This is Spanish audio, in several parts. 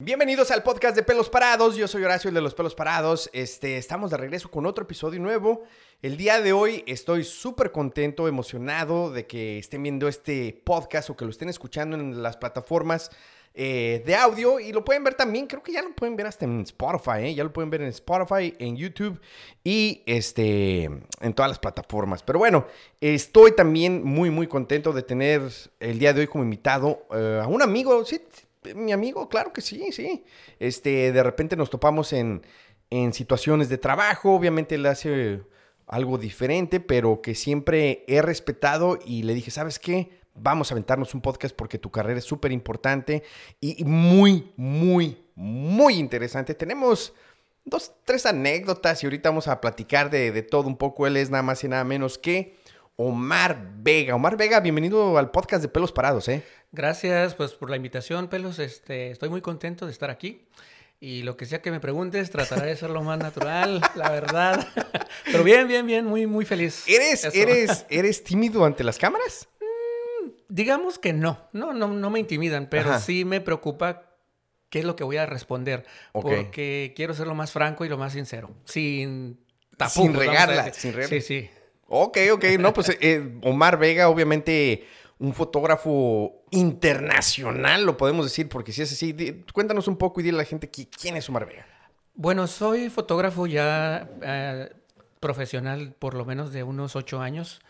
Bienvenidos al podcast de Pelos Parados. Yo soy Horacio, el de los Pelos Parados. Este, estamos de regreso con otro episodio nuevo. El día de hoy estoy súper contento, emocionado de que estén viendo este podcast o que lo estén escuchando en las plataformas eh, de audio y lo pueden ver también. Creo que ya lo pueden ver hasta en Spotify, ¿eh? ya lo pueden ver en Spotify, en YouTube y este, en todas las plataformas. Pero bueno, estoy también muy, muy contento de tener el día de hoy como invitado eh, a un amigo. Sí, mi amigo, claro que sí, sí. Este, de repente nos topamos en, en situaciones de trabajo, obviamente él hace algo diferente, pero que siempre he respetado y le dije, ¿sabes qué? Vamos a aventarnos un podcast porque tu carrera es súper importante y muy, muy, muy interesante. Tenemos dos, tres anécdotas y ahorita vamos a platicar de, de todo un poco. Él es nada más y nada menos que Omar Vega. Omar Vega, bienvenido al podcast de Pelos Parados, ¿eh? Gracias pues por la invitación, Pelos. Este, estoy muy contento de estar aquí. Y lo que sea que me preguntes, trataré de ser lo más natural, la verdad. Pero bien, bien, bien, muy, muy feliz. ¿Eres, eres, ¿Eres tímido ante las cámaras? Mm, digamos que no, no, no, no me intimidan, pero Ajá. sí me preocupa qué es lo que voy a responder. Okay. Porque quiero ser lo más franco y lo más sincero. Sin tapujos. Sin regarla. Sin regarla. Sí, sí. Ok, ok. No, pues eh, Omar Vega, obviamente un fotógrafo internacional, lo podemos decir, porque si es así, cuéntanos un poco y dile a la gente quién es Omar Vega. Bueno, soy fotógrafo ya eh, profesional por lo menos de unos ocho años.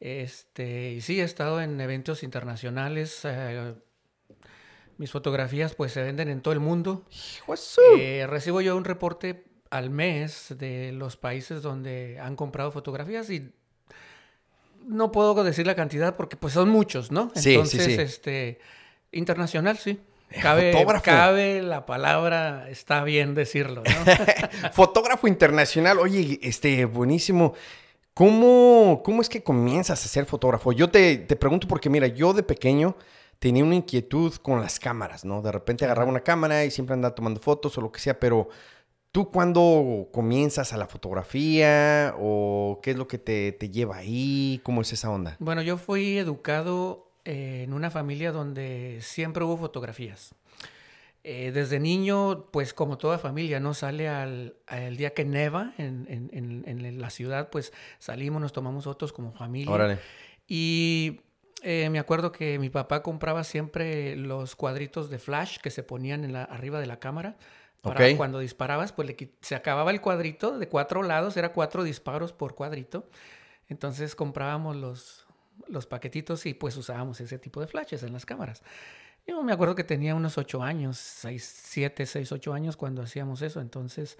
Este, y sí, he estado en eventos internacionales. Eh, mis fotografías pues se venden en todo el mundo. Eh, recibo yo un reporte al mes de los países donde han comprado fotografías y no puedo decir la cantidad porque pues son muchos, ¿no? Sí, Entonces, sí, sí. este, internacional, sí. Cabe, cabe, la palabra, está bien decirlo, ¿no? Fotógrafo internacional, oye, este, buenísimo. ¿Cómo, ¿Cómo es que comienzas a ser fotógrafo? Yo te, te pregunto porque, mira, yo de pequeño tenía una inquietud con las cámaras, ¿no? De repente agarraba una cámara y siempre andaba tomando fotos o lo que sea, pero ¿Tú cuándo comienzas a la fotografía o qué es lo que te, te, lleva ahí? ¿Cómo es esa onda? Bueno, yo fui educado eh, en una familia donde siempre hubo fotografías. Eh, desde niño, pues como toda familia, ¿no? Sale al, al día que neva en, en, en, en, la ciudad, pues salimos, nos tomamos fotos como familia. Órale. Y eh, me acuerdo que mi papá compraba siempre los cuadritos de flash que se ponían en la, arriba de la cámara para okay. cuando disparabas, pues le, se acababa el cuadrito de cuatro lados, era cuatro disparos por cuadrito. Entonces comprábamos los, los paquetitos y pues usábamos ese tipo de flashes en las cámaras. Yo me acuerdo que tenía unos ocho años, seis, siete, seis, ocho años cuando hacíamos eso. Entonces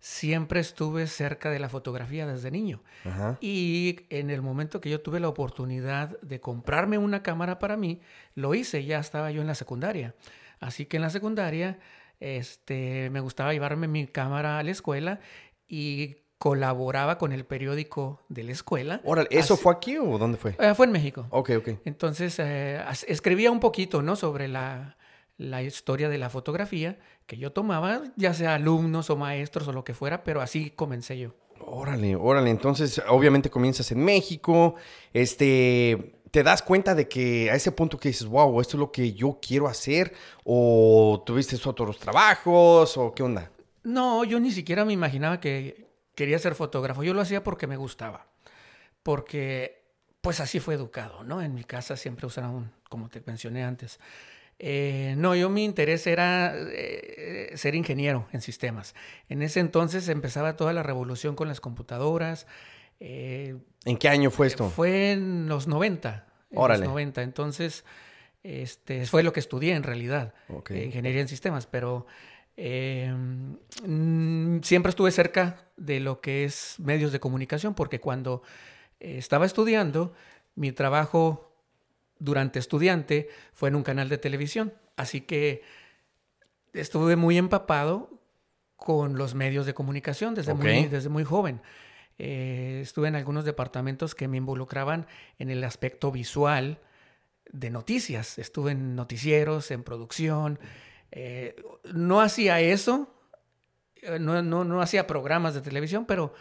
siempre estuve cerca de la fotografía desde niño. Ajá. Y en el momento que yo tuve la oportunidad de comprarme una cámara para mí, lo hice, ya estaba yo en la secundaria. Así que en la secundaria este, me gustaba llevarme mi cámara a la escuela y colaboraba con el periódico de la escuela. Órale, ¿eso Así, fue aquí o dónde fue? Eh, fue en México. Ok, ok. Entonces, eh, escribía un poquito, ¿no? Sobre la, la historia de la fotografía que yo tomaba, ya sea alumnos o maestros o lo que fuera, pero así comencé yo. Órale, órale. Entonces, obviamente comienzas en México. Este, ¿te das cuenta de que a ese punto que dices, wow, esto es lo que yo quiero hacer? ¿O tuviste otros trabajos? ¿O qué onda? No, yo ni siquiera me imaginaba que quería ser fotógrafo. Yo lo hacía porque me gustaba. Porque, pues así fue educado, ¿no? En mi casa siempre usaron, como te mencioné antes. Eh, no, yo mi interés era eh, ser ingeniero en sistemas. En ese entonces empezaba toda la revolución con las computadoras. Eh, ¿En qué año fue esto? Fue en los 90. En Órale. los 90. Entonces, este, fue lo que estudié en realidad. Okay. ingeniería en sistemas, pero eh, siempre estuve cerca de lo que es medios de comunicación, porque cuando estaba estudiando, mi trabajo durante estudiante fue en un canal de televisión. Así que estuve muy empapado con los medios de comunicación desde, okay. muy, desde muy joven. Eh, estuve en algunos departamentos que me involucraban en el aspecto visual de noticias. Estuve en noticieros, en producción. Eh, no hacía eso, no, no, no hacía programas de televisión, pero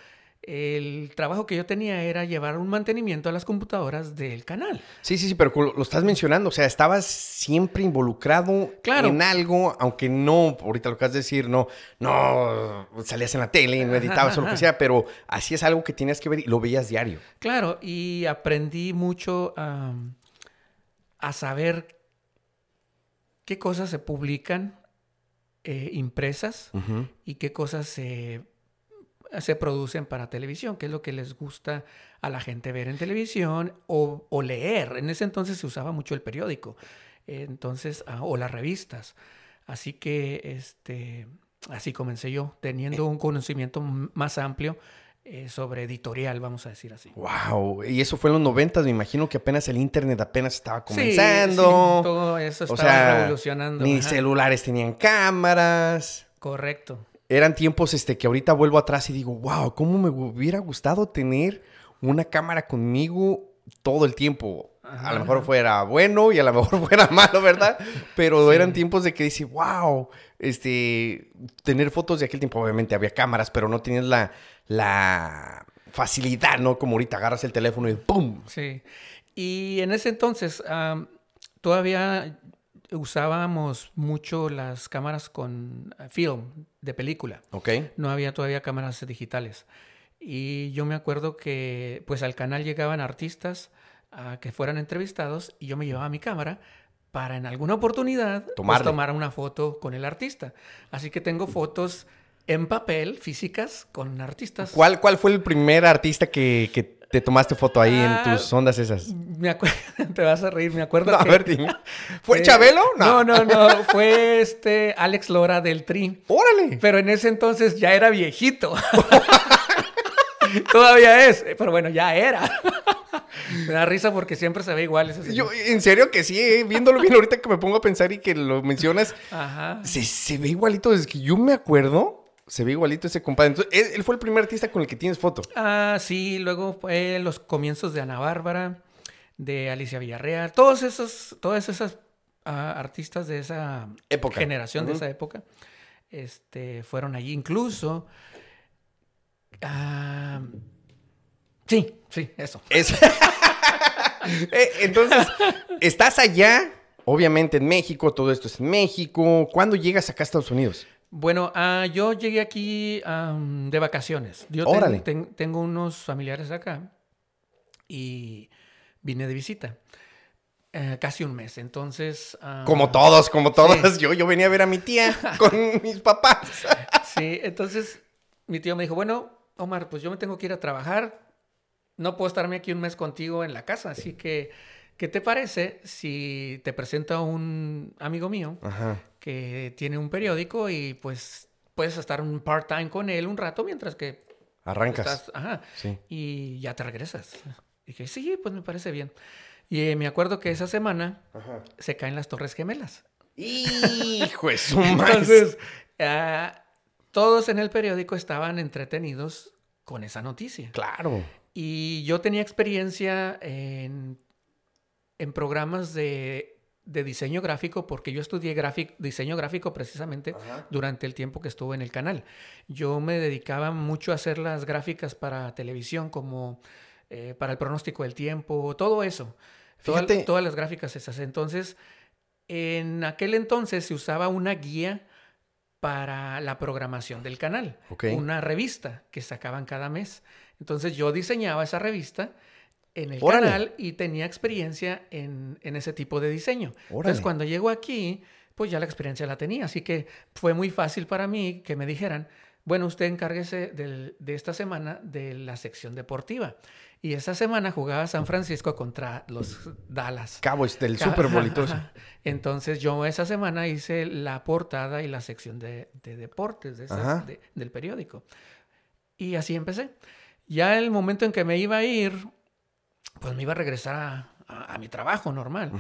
el trabajo que yo tenía era llevar un mantenimiento a las computadoras del canal. Sí, sí, sí, pero lo estás mencionando, o sea, estabas siempre involucrado en algo, aunque no, ahorita lo que has de decir, no, no salías en la tele, no editabas o lo que sea, pero así es algo que tenías que ver y lo veías diario. Claro, y aprendí mucho a saber qué cosas se publican eh, impresas y qué cosas se se producen para televisión, que es lo que les gusta a la gente ver en televisión o, leer. En ese entonces se usaba mucho el periódico, entonces, ah, o las revistas. Así que, este, así comencé yo, teniendo un conocimiento más amplio eh, sobre editorial, vamos a decir así. Wow, y eso fue en los 90, me imagino que apenas el internet apenas estaba comenzando. Sí, todo eso estaba revolucionando. Ni celulares tenían cámaras. Correcto eran tiempos este, que ahorita vuelvo atrás y digo, wow, ¿cómo me hubiera gustado tener una cámara conmigo todo el tiempo? A lo mejor fuera bueno y a lo mejor fuera malo, ¿verdad? Pero eran tiempos de que dice, wow, este, tener fotos de aquel tiempo, obviamente había cámaras, pero no tenías la, la facilidad, ¿no? Como ahorita agarras el teléfono y ¡pum! Sí. Y en ese entonces, todavía usábamos mucho las cámaras con eh, film de película. Ok. No había todavía cámaras digitales. Y yo me acuerdo que pues al canal llegaban artistas a que fueran entrevistados y yo me llevaba mi cámara para en alguna oportunidad pues, tomar una foto con el artista. Así que tengo fotos en papel, físicas, con artistas. ¿Cuál, cuál fue el primer artista que, que te tomaste foto ahí en ah, tus ondas esas? Me acuerdo, te vas a reír, me acuerdo. a ver, ¿Fue Chabelo? No. no, no, fue este Alex Lora del Tri. ¡Órale! Pero en ese entonces ya era viejito. Todavía es, pero bueno, ya era. Me da risa porque siempre se ve igual. Ese Yo, en serio que sí, eh, viéndolo bien ahorita que me pongo a pensar y que lo mencionas, Ajá. Se, se ve igualito desde que yo me acuerdo se ve igualito ese compadre. Entonces, él, fue el primer artista con el que tienes foto. Ah, sí, luego fue los comienzos de Ana Bárbara, de Alicia Villarreal, todos esos, todas esas ah, artistas de esa época. generación, de esa época, este, fueron allí. Incluso. Ah, sí, sí, eso. Eh, entonces, estás allá, obviamente en México, todo esto es en México. ¿Cuándo llegas acá a Estados Unidos? Bueno, ah, yo llegué aquí de vacaciones. Yo tengo unos familiares acá y vine de visita. Eh, casi un mes, entonces... Ah, como todos, como todos. Yo, yo venía a ver a mi tía con mis papás. sí, entonces mi tío me dijo, bueno, Omar, pues yo me tengo que ir a trabajar. No puedo estarme aquí un mes contigo en la casa, así que... ¿Qué te parece si te presento a un amigo mío que tiene un periódico y pues puedes estar un part-time con él un rato mientras que... Arrancas. ajá. Sí. Y ya te regresas. dije, sí, pues me parece bien. Y eh, me acuerdo que esa semana se caen las Torres Gemelas. ¡Hijo de su Entonces, ah, todos en el periódico estaban entretenidos con esa noticia. Claro. Y yo tenía experiencia en en programas de, diseño gráfico porque yo estudié diseño gráfico precisamente durante el tiempo que estuve en el canal. Yo me dedicaba mucho a hacer las gráficas para televisión, como eh, para el pronóstico del tiempo, todo eso. Fíjate. Todas, las gráficas esas. Entonces, en aquel entonces se usaba una guía para la programación del canal, una revista que sacaban cada mes. Entonces yo diseñaba esa revista en el canal y tenía experiencia en, ese tipo de diseño. Entonces, cuando llego aquí, pues ya la experiencia la tenía. Así que fue muy fácil para mí que me dijeran, bueno, usted encárguese de esta semana de la sección deportiva. Y esa semana jugaba San Francisco contra los Dallas. Cabo, del Super Bolitoso. Entonces yo esa semana hice la portada y la sección de, deportes del periódico. Y así empecé. Ya el momento en que me iba a ir, pues me iba a regresar a, mi trabajo normal.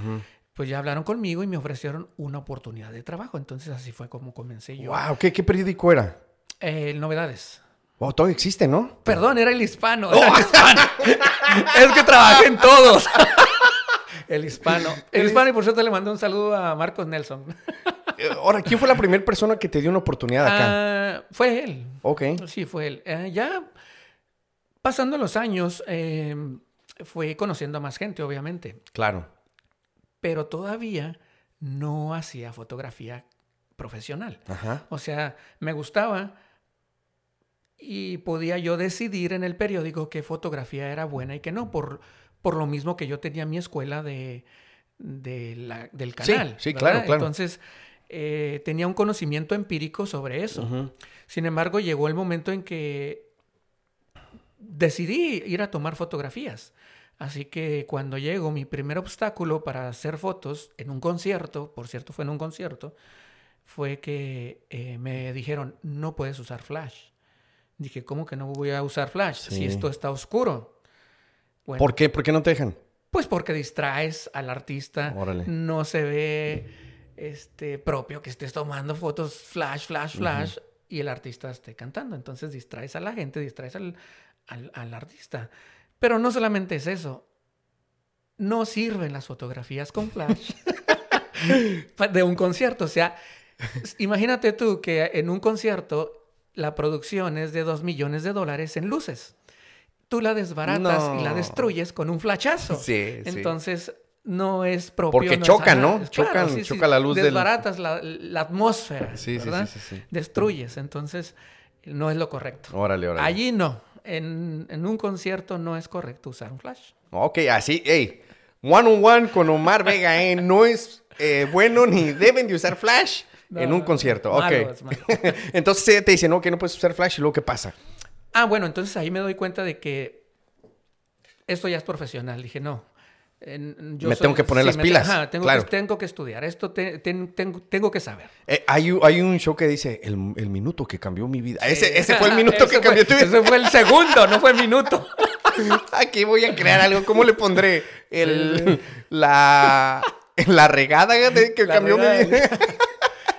Pues ya hablaron conmigo y me ofrecieron una oportunidad de trabajo. Entonces así fue como comencé yo. ¡Wow! ¿Qué, qué periódico era? Eh, novedades. Oh, todo existe, ¿no? Perdón, era el hispano. Oh. el hispano. es que trabajé en todos. el hispano. El hispano, y por cierto le mandé un saludo a Marcos Nelson. Eh, ahora, ¿quién fue la primera persona que te dio una oportunidad acá? Ah, fue él. Ok. Sí, fue él. Eh, ya Pasando los años, eh, fui conociendo a más gente, obviamente. Claro. Pero todavía no hacía fotografía profesional. Ajá. O sea, me gustaba y podía yo decidir en el periódico qué fotografía era buena y qué no, por, por lo mismo que yo tenía mi escuela de, de la- del canal. sí, claro, claro. Entonces, eh, tenía un conocimiento empírico sobre eso. Sin embargo, llegó el momento en que decidí ir a tomar fotografías. Así que cuando llegó mi primer obstáculo para hacer fotos en un concierto, por cierto fue en un concierto, fue que eh, me dijeron, no puedes usar flash. Dije, ¿cómo que no voy a usar flash Sí. si esto está oscuro? Bueno, ¿Por qué? ¿Por qué no te dejan? pues porque distraes al artista, Órale. no se ve este, propio que estés tomando fotos flash, flash, flash y el artista esté cantando. Entonces distraes a la gente, distraes al, al- al artista. Pero no solamente es eso. No sirven las fotografías con flash de un concierto. O sea, imagínate tú que en un concierto la producción es de 2 millones de dólares en luces. Tú la desbaratas y la destruyes con un flachazo. Sí, sí. Entonces, no es propio. Porque no ajá, ¿no? Chocan- choca la luz del- Desbaratas la, la atmósfera, Sí, sí, ¿verdad? sí, sí, sí. Destruyes. Entonces, no es lo correcto. Órale, órale. Allí no. En, en un concierto no es correcto usar un flash. Ok, así, hey. One on one con Omar Vega, ¿eh? No es eh, bueno ni deben de usar flash en un concierto. malo, ok. malo. Entonces te dicen, no, que no puedes usar flash y luego, ¿qué pasa? Ah, bueno, entonces ahí me doy cuenta de que esto ya es profesional. Dije, no. Yo Me tengo que poner las pilas, ajá, tengo, claro. que, tengo que estudiar. Esto te- ten- tengo, tengo que saber. Eh, hay, un- hay un show que dice, el, el minuto que cambió mi vida. Ese, ese fue el minuto Ese que fue- cambió tu vida. Ese fue el segundo, no fue el minuto. Aquí voy a crear algo. ¿Cómo le pondré? El, la, la regada de que La cambió mi vida.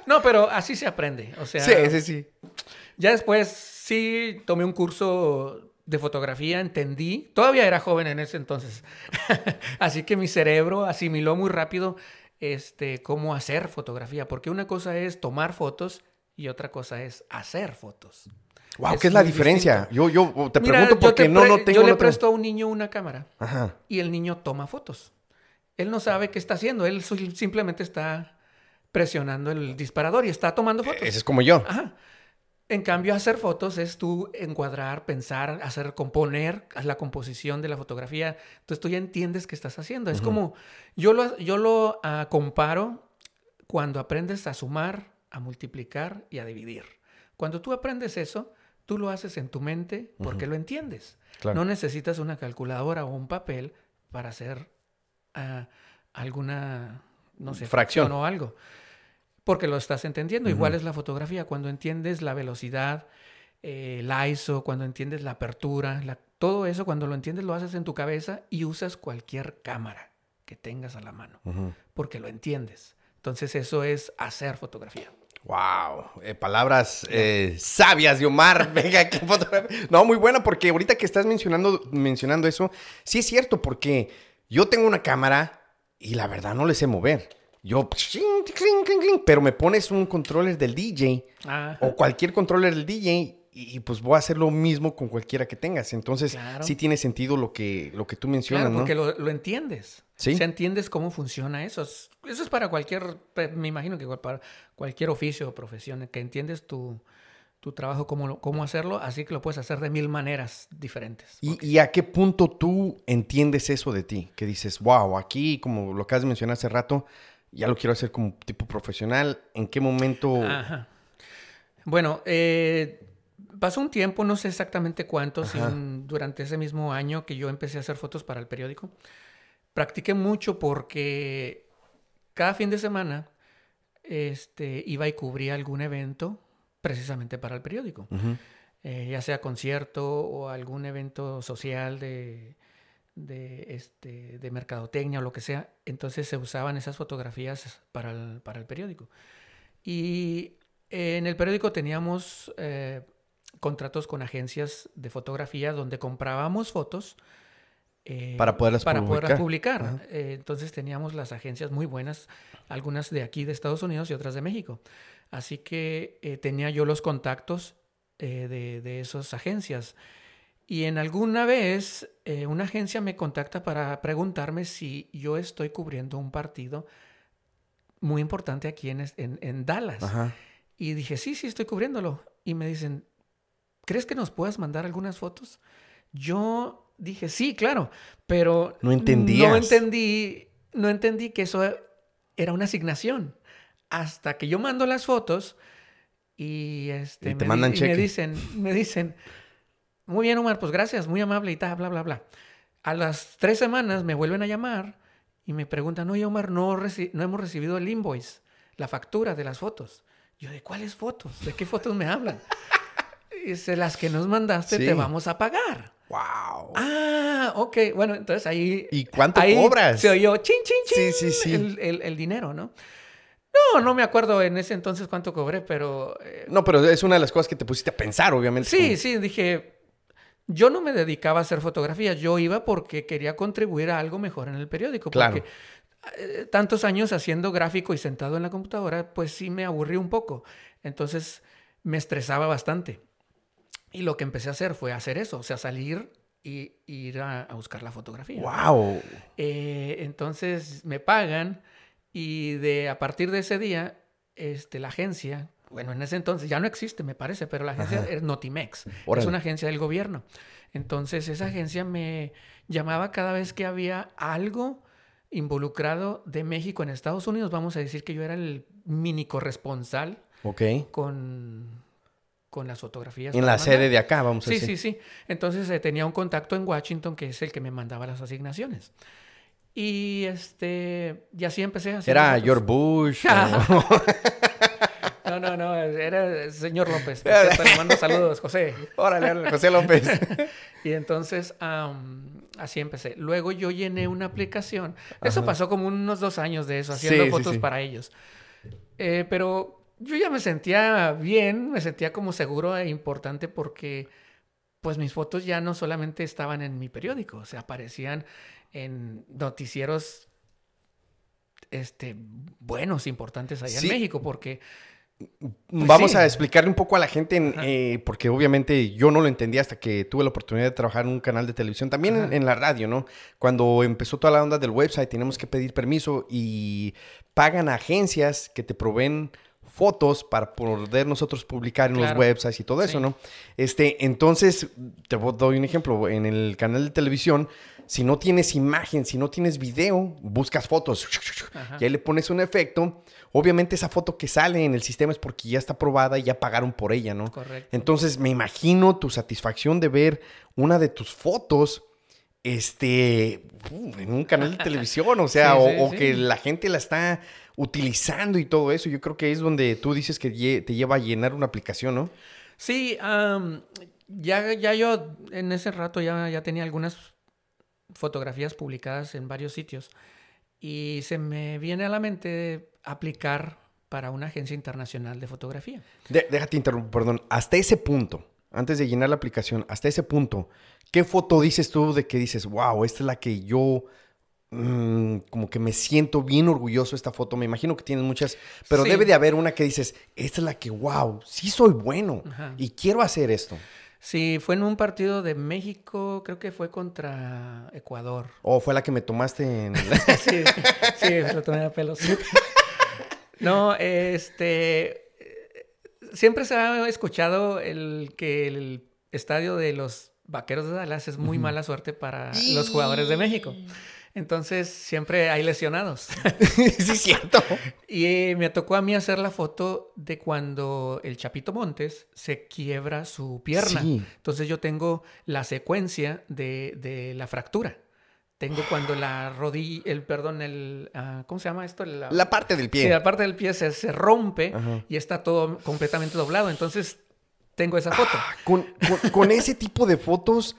No, pero así se aprende. O sea, Sí, sí, sí. ya después sí tomé un curso de fotografía, entendí. Todavía era joven en ese entonces. Así que mi cerebro asimiló muy rápido este, cómo hacer fotografía. Porque una cosa es tomar fotos y otra cosa es hacer fotos. Wow, Es ¿qué es la diferencia? Yo, yo te Mira, pregunto yo porque te no, pre- no tengo... Yo le no tengo- presto a un niño una cámara Ajá. y el niño toma fotos. Él no sabe qué está haciendo. Él simplemente está presionando el disparador y está tomando fotos. Ese es como yo. Ajá. En cambio, hacer fotos es tú encuadrar, pensar, hacer, componer la composición de la fotografía. Entonces tú ya entiendes qué estás haciendo. Es como, yo lo, yo lo ah, comparo cuando aprendes a sumar, a multiplicar y a dividir. Cuando tú aprendes eso, tú lo haces en tu mente porque lo entiendes. Claro. No necesitas una calculadora o un papel para hacer ah, alguna, no sé, fracción o algo porque lo estás entendiendo. Igual es la fotografía, cuando entiendes la velocidad, eh, la ISO, cuando entiendes la apertura, la- todo eso, cuando lo entiendes, lo haces en tu cabeza y usas cualquier cámara que tengas a la mano, porque lo entiendes. Entonces eso es hacer fotografía. Wow, eh, palabras eh, sabias de Omar. Venga, qué fotografía. No, muy buena porque ahorita que estás mencionando, mencionando eso, sí es cierto porque yo tengo una cámara y la verdad no le sé mover. Yo, cling, cling, cling, cling, pero me pones un controller del DJ Ajá. o cualquier controller del DJ y, y, pues voy a hacer lo mismo con cualquiera que tengas. Entonces, Claro. sí tiene sentido lo que, lo que tú mencionas, Claro, ¿no? porque lo, lo entiendes. Sí. O sea, entiendes cómo funciona eso. Es- Eso es para cualquier, me imagino que para cualquier oficio o profesión, que entiendes tu, tu trabajo, cómo, cómo hacerlo, así que lo puedes hacer de mil maneras diferentes. ¿Y, y a qué punto tú entiendes eso de ti? Que dices, wow, aquí, como lo acabas de mencionar hace rato, ya lo quiero hacer como tipo profesional. ¿En qué momento? Ajá. Bueno, eh, pasó un tiempo, no sé exactamente cuánto, si Ajá. un- durante ese mismo año que yo empecé a hacer fotos para el periódico. Practiqué mucho porque cada fin de semana este, iba y cubría algún evento precisamente para el periódico. Eh, ya sea concierto o algún evento social de, de, este, de mercadotecnia o lo que sea. Entonces se usaban esas fotografías para el, para el periódico. Y en el periódico teníamos eh, contratos con agencias de fotografía donde comprábamos fotos. eh, Para poderlas para poderlas publicar. publicar. Ajá. Eh, entonces teníamos las agencias muy buenas, algunas de aquí de Estados Unidos y otras de México. Así que eh, tenía yo los contactos eh, de, de esas agencias. Y en alguna vez eh, una agencia me contacta para preguntarme si yo estoy cubriendo un partido muy importante aquí en, en, en Dallas. Ajá. Y dije, sí, sí, estoy cubriéndolo. Y me dicen, ¿crees que nos puedas mandar algunas fotos? Yo dije, sí, claro, pero No entendías. no entendí, no entendí que eso era una asignación. Hasta que yo mando las fotos y, este, Y te me, mandan me dicen, me dicen, muy bien, Omar, pues gracias, muy amable y tal, bla, bla, bla. A las tres semanas me vuelven a llamar y me preguntan, oye, Omar, no, reci- no hemos recibido el invoice, la factura de las fotos. Yo, ¿de cuáles fotos? ¿De qué fotos me hablan? Dice, las que nos mandaste Sí. te vamos a pagar. ¡Wow! Ah, ok. Bueno, entonces ahí. ¿Y cuánto ahí cobras? Se oyó chin, chin, chin. Sí, sí, sí. El, el- el dinero, ¿no? No, no me acuerdo en ese entonces cuánto cobré, pero. eh, No, pero es una de las cosas que te pusiste a pensar, obviamente. sí, sí, dije. Yo no me dedicaba a hacer fotografías, yo iba porque quería contribuir a algo mejor en el periódico. Porque eh, tantos años haciendo gráfico y sentado en la computadora, pues sí me aburrí un poco. Entonces me estresaba bastante. Y lo que empecé a hacer fue hacer eso, o sea, salir y ir a, a buscar la fotografía. ¡Wow! Eh, entonces me pagan y de a partir de ese día, este, la agencia, bueno, en ese entonces ya no existe, me parece, pero la agencia Ajá. es Notimex, Órale. es una agencia del gobierno. Entonces esa agencia me llamaba cada vez que había algo involucrado de México en Estados Unidos. Vamos a decir que yo era el mini corresponsal con, con las fotografías. En la sede de acá, vamos a Sí, decir. sí, sí. Entonces eh, tenía un contacto en Washington que es el que me mandaba las asignaciones. Y este, y así empecé a hacer. Era. George Bush. o- No, no, no, era el señor López. Cierto, le mando saludos, José. Órale, José López. Y entonces así empecé. Luego yo llené una aplicación. Eso Ajá. pasó como unos dos años de eso, haciendo Sí, sí, fotos sí. para ellos. Eh, pero yo ya me sentía bien, me sentía como seguro e importante porque pues mis fotos ya no solamente estaban en mi periódico, o sea, aparecían en noticieros este, buenos, importantes allá Sí. en México, porque Vamos sí. a explicarle un poco a la gente, en, eh, porque obviamente yo no lo entendía hasta que tuve la oportunidad de trabajar en un canal de televisión, también en, la radio, ¿no? Cuando empezó toda la onda del website, tenemos que pedir permiso y pagan a agencias que te proveen fotos para poder nosotros publicar en los websites y todo eso. ¿no? Este, entonces, te doy un ejemplo, en el canal de televisión, si no tienes imagen, si no tienes video, buscas fotos Ajá. y ahí le pones un efecto. Obviamente esa foto que sale en el sistema es porque ya está aprobada y ya pagaron por ella, ¿no? correcto. Entonces me imagino tu satisfacción de ver una de tus fotos este, uh, en un canal de televisión, o sea, Sí, o, sí, o sí. que la gente la está utilizando y todo eso. Yo creo que es donde tú dices que te lleva a llenar una aplicación, ¿no? Sí, ya, ya yo en ese rato ya, ya tenía algunas fotografías publicadas en varios sitios y se me viene a la mente aplicar para una agencia internacional de fotografía. De- déjate interrumpir, perdón. Hasta ese punto, antes de llenar la aplicación, hasta ese punto, ¿qué foto dices tú de que dices, wow, esta es la que yo mm, como que me siento bien orgulloso esta foto? Me imagino que tienes muchas, pero Sí. debe de haber una que dices, esta es la que, wow, sí soy bueno Ajá. y quiero hacer esto. Sí, fue en un partido de México, creo que fue contra Ecuador. O fue la que me tomaste en... Sí, sí, lo tomé a pelos. No, este. Siempre se ha escuchado el que el estadio de los vaqueros de Dallas es muy mala suerte para los jugadores de México. Entonces siempre hay lesionados. sí, es cierto. Y me tocó a mí hacer la foto de cuando el Chapito Montes se quiebra su pierna. Sí. Entonces yo tengo la secuencia de, de la fractura. Tengo cuando la rodilla, el, perdón, el, ah, ¿cómo se llama esto? La, La parte del sí, pie. la parte del pie se, se rompe Ajá. y está todo completamente doblado. Entonces tengo esa foto. Con, con- con ese tipo de fotos,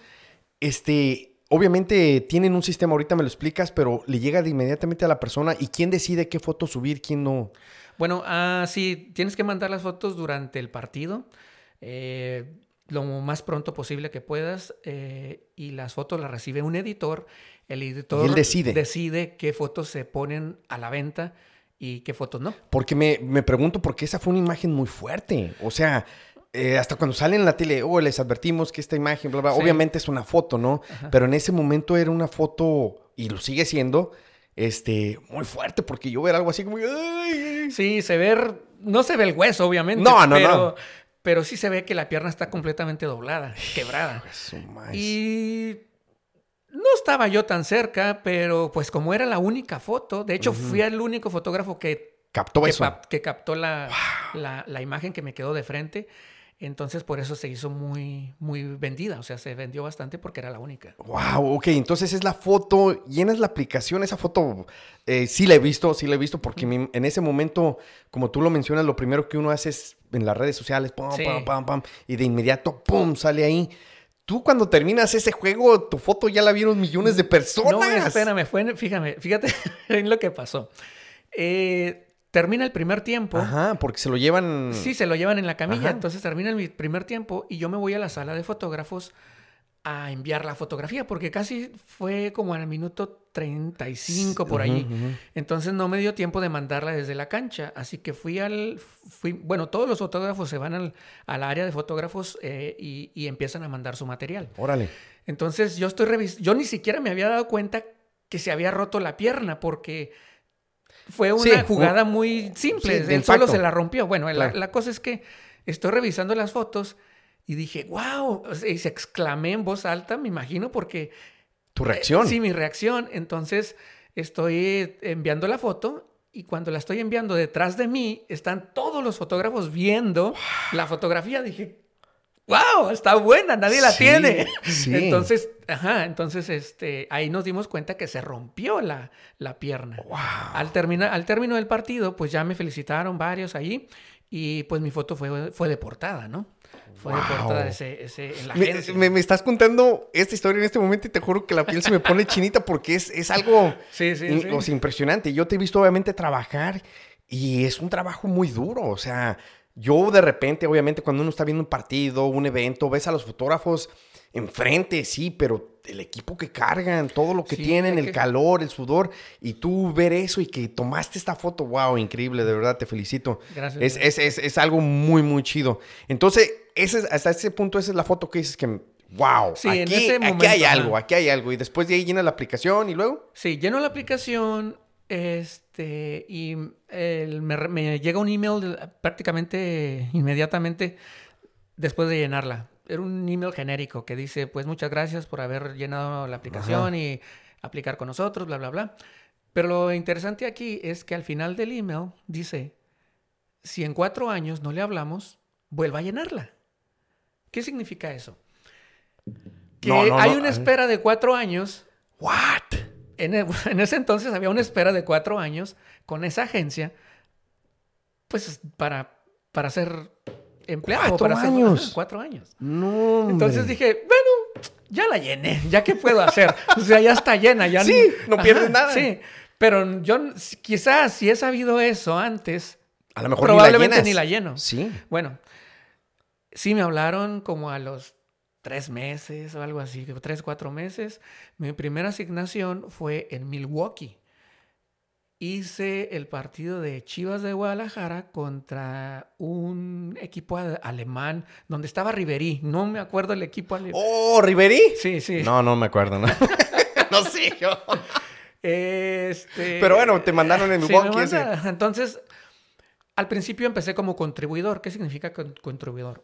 este, obviamente tienen un sistema, ahorita me lo explicas, pero le llega de inmediatamente a la persona y quién decide qué foto subir, quién no. Bueno, ah, sí, tienes que mandar las fotos durante el partido, eh, lo más pronto posible que puedas, eh, y las fotos las recibe un editor. El editor él decide. decide qué fotos se ponen a la venta y qué fotos no. Porque me, me pregunto, porque esa fue una imagen muy fuerte. O sea, eh, hasta cuando sale en la tele, oh, les advertimos que esta imagen, bla, bla, obviamente es una foto, ¿no? Pero en ese momento era una foto, y lo sigue siendo, este, muy fuerte, porque yo ver algo así como... Sí, se ve, no se ve el hueso, obviamente. No, no, pero, no. Pero sí se ve que la pierna está completamente doblada, quebrada. Y no estaba yo tan cerca, pero pues como era la única foto, de hecho fui el único fotógrafo que captó que, eso. que captó la, la, la, imagen que me quedó de frente. Entonces, por eso se hizo muy, muy vendida. O sea, se vendió bastante porque era la única. Wow, ok. Entonces es la foto, llenas la aplicación. Esa foto eh, sí la he visto, sí la he visto, porque mi, en ese momento, como tú lo mencionas, lo primero que uno hace es en las redes sociales, pam, Sí. pam, pam, pam, y de inmediato, pum, sale ahí. Tú cuando terminas ese juego, tu foto ya la vieron millones de personas. No, espérame, fue, fíjame, fíjate en lo que pasó. Eh, termina el primer tiempo. Ajá, porque se lo llevan. Sí, se lo llevan en la camilla. Ajá. Entonces termina el primer tiempo y yo me voy a la sala de fotógrafos a enviar la fotografía porque casi fue como al minuto 35 por allí. Ujú, ujú. Entonces no me dio tiempo de mandarla desde la cancha. Así que fui al... Fui, bueno, todos los fotógrafos se van al, al área de fotógrafos eh, y, y empiezan a mandar su material. Órale. Entonces yo estoy revis yo ni siquiera me había dado cuenta que se había roto la pierna porque fue una Sí, jugada muy simple. sí, Él solo se la rompió. Bueno, la, Claro. la cosa es que estoy revisando las fotos y dije, wow, y se exclamé en voz alta, me imagino, porque... Tu reacción. Eh, Sí, mi reacción. Entonces estoy enviando la foto y cuando la estoy enviando detrás de mí están todos los fotógrafos viendo la fotografía. Dije, wow, está buena, nadie la Sí, tiene. Entonces, ajá, entonces este, ahí nos dimos cuenta que se rompió la, la pierna. Al, termina- al término del partido, pues ya me felicitaron varios ahí y pues mi foto fue, fue de portada, ¿no? Fue de Wow. portada ese, ese, en la Me, me- me estás contando esta historia en este momento y te juro que la piel se me pone chinita porque es, es algo Sí, sí, in- sí. o sea, impresionante. Yo te he visto obviamente trabajar y es un trabajo muy duro. O sea, yo de repente, obviamente, cuando uno está viendo un partido, un evento, ves a los fotógrafos enfrente, sí, pero el equipo que cargan, todo lo que Sí, tienen, hay el que- calor, el sudor, y tú ver eso y que tomaste esta foto, wow, increíble, de verdad, te felicito. Gracias. Es, es, es, es algo muy, muy chido. Entonces, ese, es- hasta ese punto, esa es la foto que dices que, wow, Sí, en aquí, ese aquí momento, hay ajá. algo, aquí hay algo. Y después de ahí llenas la aplicación y luego. Sí, lleno la aplicación este, y el- me, llega un email de- prácticamente inmediatamente después de llenarla. Era un email genérico que dice, pues muchas gracias por haber llenado la aplicación y aplicar con nosotros, bla, bla, bla. Pero lo interesante aquí es que al final del email dice, si en cuatro años no le hablamos, vuelva a llenarla. ¿Qué significa eso? Que No, no, hay no, una espera de cuatro años ¿What? en, e- en ese entonces había una espera de cuatro años con esa agencia, pues para, para ser empleado. ¿Cuatro para años? cuatro años. No. hombre. Entonces dije, bueno, ya la llené, ya qué puedo hacer. O sea, ya está llena, ya Sí, no pierdes nada. Sí, pero yo quizás si he sabido eso antes, a lo mejor probablemente ni ni la, la, llenas. lleno. Sí. Bueno, sí me hablaron como a los tres meses o algo así, tres, cuatro meses. Mi primera asignación fue en Milwaukee. Hice el partido de Chivas de Guadalajara contra un equipo alemán donde estaba Riverí. No me acuerdo el equipo alemán. Oh, ¿Riverí? Sí, sí. No, no me acuerdo, ¿no? no sé yo. Este, Pero bueno, te mandaron en Sí, Milwaukee Entonces, al principio empecé como contribuidor. ¿Qué significa con- contribuidor?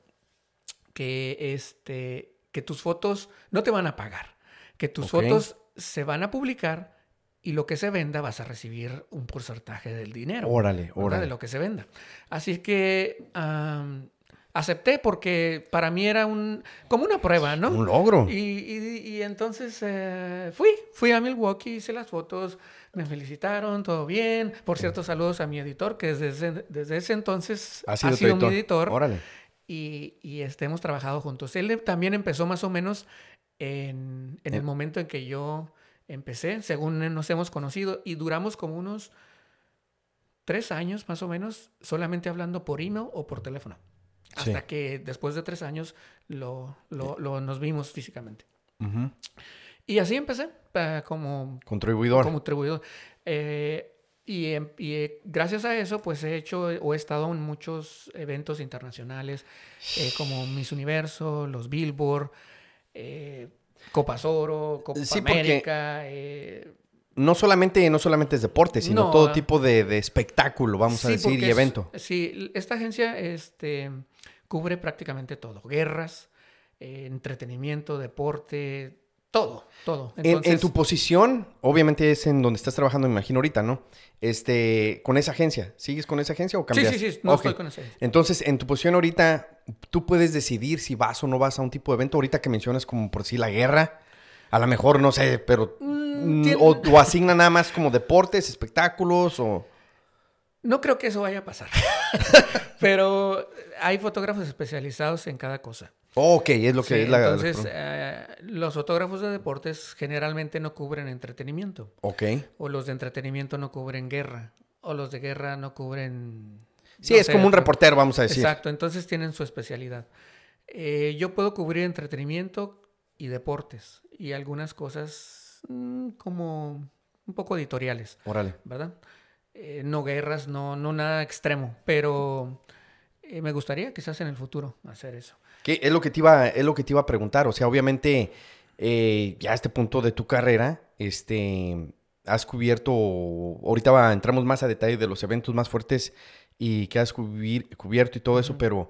Que, este, que tus fotos no te van a pagar. Que tus fotos se van a publicar y lo que se venda vas a recibir un porcentaje del dinero. Órale, órale. De lo que se venda. Así que am, acepté porque para mí era un como una prueba, ¿no? Un logro. Y, y- y entonces eh, fui, fui a Milwaukee, hice las fotos, me felicitaron, todo bien. Por cierto, saludos a mi editor, que desde ese, desde ese entonces Ha ha sido, sido, tu mi editor. Órale. Y, y, este, hemos trabajado juntos. Él también empezó más o menos en, en el momento en que yo empecé, según nos hemos conocido, y duramos como unos tres años más o menos, solamente hablando por email o por teléfono. Sí. Hasta que después de tres años lo, lo- lo- nos vimos físicamente. Y así empecé eh, como, Contribuidor. como contribuidor. Eh, y, em, y, eh, gracias a eso, pues he hecho o he estado en muchos eventos internacionales eh, como Miss Universo, los Billboard, eh, Copa Oro, Copa Sí, América. eh, No solamente, no solamente es deporte, sino No, todo tipo de, de espectáculo, vamos a decir, y es- evento. Sí, esta agencia este, cubre prácticamente todo. Guerras, eh, entretenimiento, deporte, todo, todo. En- tu posición, obviamente es en donde estás trabajando, me imagino ahorita, ¿no? Este, con esa agencia, ¿sigues con esa agencia o Sí, cambiaste? sí, sí, no estoy con ese. Entonces, en tu posición ahorita, tú puedes decidir si vas o no vas a un tipo de evento. Ahorita que mencionas como por si la guerra, a lo mejor, no sé, pero... Mm, mm, o, o asignan nada más como deportes, espectáculos o... No creo que eso vaya a pasar. Pero hay fotógrafos especializados en cada cosa. Ok, es lo que Sí, es la... la- entonces, eh, los fotógrafos de deportes generalmente no cubren entretenimiento. ok. O los de entretenimiento no cubren guerra. O los de guerra no cubren... Sí, no es sé, como un reportero, vamos a decir. Exacto, entonces tienen su especialidad. Eh, yo puedo cubrir entretenimiento y deportes. Y algunas cosas mm, como un poco editoriales. Órale. ¿verdad? Eh, no guerras, no, no nada extremo, pero eh, me gustaría quizás en el futuro hacer eso. Que es lo que te iba, es lo que te iba a preguntar. O sea, obviamente, eh, ya a este punto de tu carrera, este, has cubierto, ahorita va- entramos más a detalle de los eventos más fuertes y que has cubir- cubierto y todo eso, pero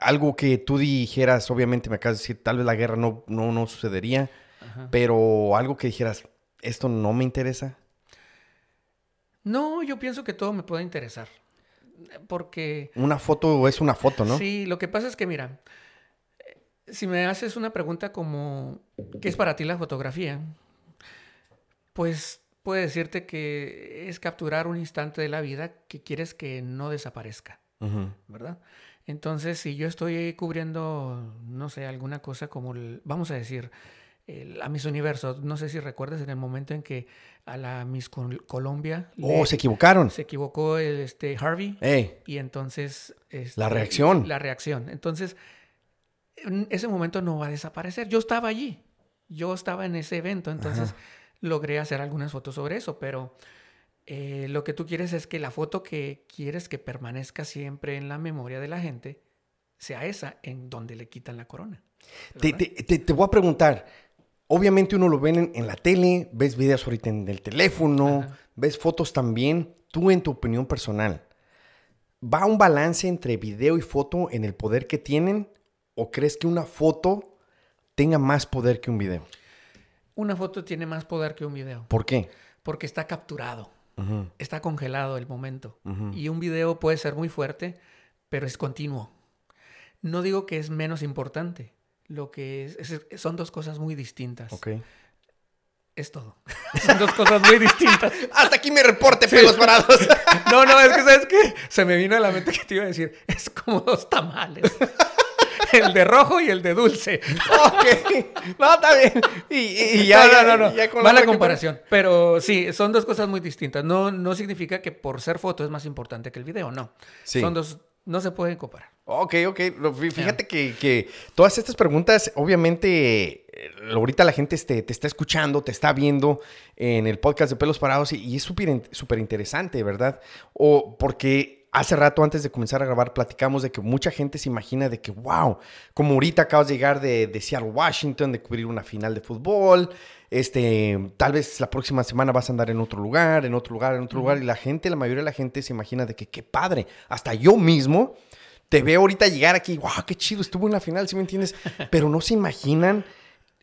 algo que tú dijeras, obviamente me acabas de decir, tal vez la guerra no, no, no sucedería, pero algo que dijeras, esto no me interesa. No, yo pienso que todo me puede interesar, porque Una foto es una foto, ¿no? sí, lo que pasa es que mira, si me haces una pregunta como ¿qué es para ti la fotografía? Pues puede decirte que es capturar un instante de la vida que quieres que no desaparezca. ¿verdad? Entonces, si yo estoy cubriendo, no sé, alguna cosa como, el- vamos a decir, el- a Miss Universo, no sé si recuerdas en el momento en que a la Miss Col- Colombia Oh, le- se equivocaron. se equivocó el, este, Harvey Ey, y entonces... este, La reacción. La reacción. Entonces, en ese momento no va a desaparecer. Yo estaba allí, yo estaba en ese evento, entonces Ajá. logré hacer algunas fotos sobre eso, pero eh, lo que tú quieres es que la foto que quieres que permanezca siempre en la memoria de la gente sea esa en donde le quitan la corona. Te- te- te voy a preguntar. Obviamente uno lo ve en, en la tele, ves videos ahorita en el teléfono, Ajá. ves fotos también. Tú, en tu opinión personal, ¿va un balance entre video y foto en el poder que tienen? ¿O crees que una foto tenga más poder que un video? Una foto tiene más poder que un video ¿Por qué? porque está capturado, está congelado el momento. Y un video puede ser muy fuerte, pero es continuo. No digo que es menos importante. Lo que es, es- son dos cosas muy distintas. Ok. Es todo. son dos cosas muy distintas. Hasta aquí mi reporte, pelos parados. No, no, es que sabes qué? Se me vino a la mente que te iba a decir. Es como dos tamales. El de rojo y el de dulce. ok. No, está bien. Y, y- y ya, no, no, no, no. ya con Mala que- comparación. Pero sí, son dos cosas muy distintas. No, no significa que por ser foto es más importante que el video, no. Sí. Son dos, no se pueden comparar. Ok, ok. Fíjate que, que todas estas preguntas, obviamente, eh, ahorita la gente este, te está escuchando, te está viendo en el podcast de Pelos Parados y, y es súper interesante, ¿verdad? O porque hace rato, antes de comenzar a grabar, platicamos de que mucha gente se imagina de que, wow, como ahorita acabas de llegar de, de Seattle, Washington, de cubrir una final de fútbol, este, tal vez la próxima semana vas a andar en otro lugar, en otro lugar, en otro lugar, y la gente, la mayoría de la gente se imagina de que, qué padre, hasta yo mismo te veo ahorita llegar aquí, wow, qué chido, estuvo en la final, ¿sí me entiendes? Pero no se imaginan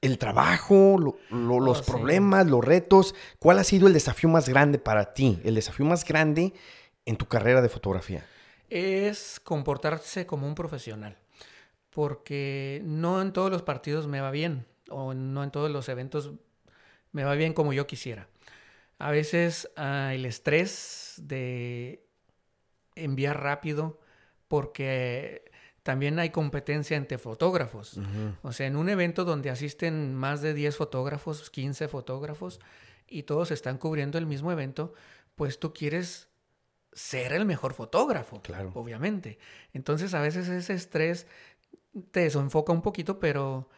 el trabajo, lo- lo- los sí. problemas, los retos. ¿Cuál ha sido el desafío más grande para ti? El desafío más grande en tu carrera de fotografía. es comportarse como un profesional. Porque no en todos los partidos me va bien, o no en todos los eventos me va bien como yo quisiera. A veces ah, el estrés de enviar rápido, porque también hay competencia entre fotógrafos. O sea, en un evento donde asisten más de 10 fotógrafos, 15 fotógrafos, y todos están cubriendo el mismo evento, pues tú quieres ser el mejor fotógrafo, Claro. obviamente. Entonces a veces ese estrés te desenfoca un poquito, pero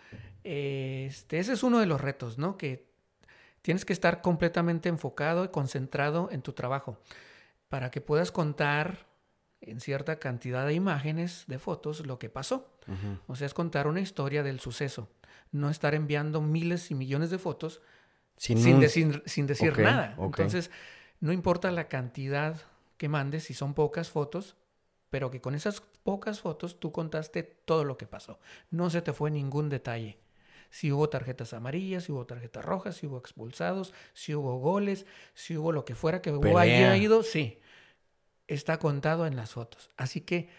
eh, este, ese es uno de los retos, ¿no? Que Tienes que estar completamente enfocado y concentrado en tu trabajo para que puedas contar en cierta cantidad de imágenes, de fotos, lo que pasó. O sea, es contar una historia del suceso. No estar enviando miles y millones de fotos sin, decir, sin decir nada. Entonces, no importa la cantidad que mandes, si son pocas fotos, pero que con esas pocas fotos tú contaste todo lo que pasó. No se te fue ningún detalle. Si hubo tarjetas amarillas, si hubo tarjetas rojas, si hubo expulsados, si hubo goles, si hubo lo que fuera que haya ido, sí. Está contado en las fotos. Así que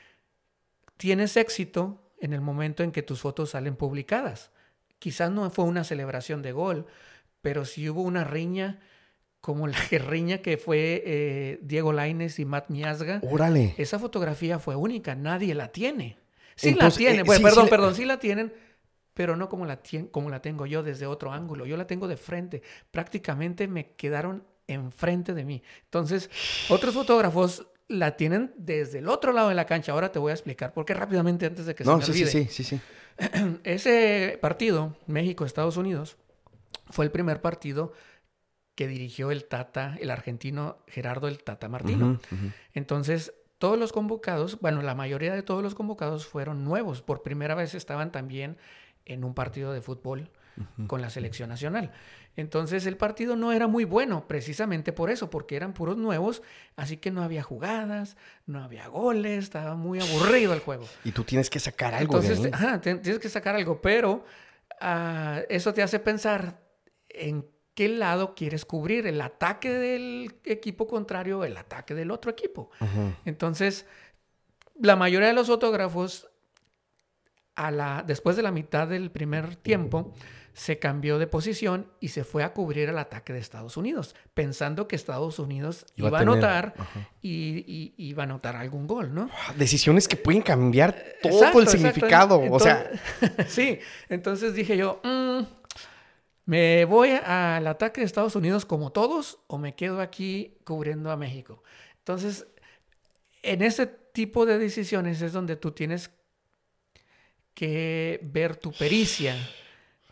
tienes éxito en el momento en que tus fotos salen publicadas. Quizás no fue una celebración de gol, pero si hubo una riña, como la riña que fue eh, Diego Laines y Matt Miazga. Órale. Esa fotografía fue única, nadie la tiene. Sí la tiene, eh, perdón, perdón, sí la tienen, pero no como la, como la tengo yo desde otro ángulo. Yo la tengo de frente. Prácticamente me quedaron enfrente de mí. Entonces, otros fotógrafos la tienen desde el otro lado de la cancha. Ahora te voy a explicar por qué rápidamente antes de que se me olvide. Sí, sí, sí, sí. Ese partido, México-Estados Unidos, fue el primer partido que dirigió el Tata, el argentino Gerardo el Tata Martino. Entonces, todos los convocados, bueno, la mayoría de todos los convocados fueron nuevos. Por primera vez estaban también en un partido de fútbol con la selección nacional. Entonces el partido no era muy bueno, precisamente por eso, porque eran puros nuevos, así que no había jugadas, no había goles, estaba muy aburrido el juego. Y tú tienes que sacar algo. Entonces, de Ajá, tienes que sacar algo, pero ah, eso te hace pensar en qué lado quieres cubrir, el ataque del equipo contrario o el ataque del otro equipo. Entonces, la mayoría de los fotógrafos, a la, después de la mitad del primer tiempo, se cambió de posición y se fue a cubrir el ataque de Estados Unidos, pensando que Estados Unidos iba, a, anotar y, iba a anotar algún gol, ¿no? Ah, decisiones que pueden cambiar todo el significado, o sea... sí, entonces dije yo, mm, ¿me voy al ataque de Estados Unidos como todos o me quedo aquí cubriendo a México? Entonces, en ese tipo de decisiones es donde tú tienes que ver tu pericia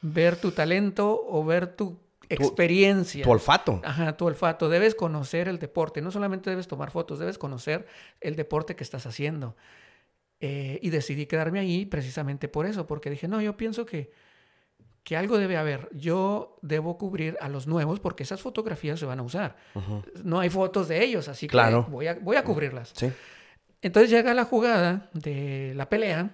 ver tu talento o ver tu experiencia. Tu, olfato. Ajá, tu olfato. Debes conocer el deporte. No solamente debes tomar fotos, debes conocer el deporte que estás haciendo. Eh, y decidí quedarme ahí precisamente por eso, porque dije, no, yo pienso que, que algo debe haber. Yo debo cubrir a los nuevos porque esas fotografías se van a usar. No hay fotos de ellos, así que voy a, voy a cubrirlas. Sí. Entonces llega la jugada de la pelea,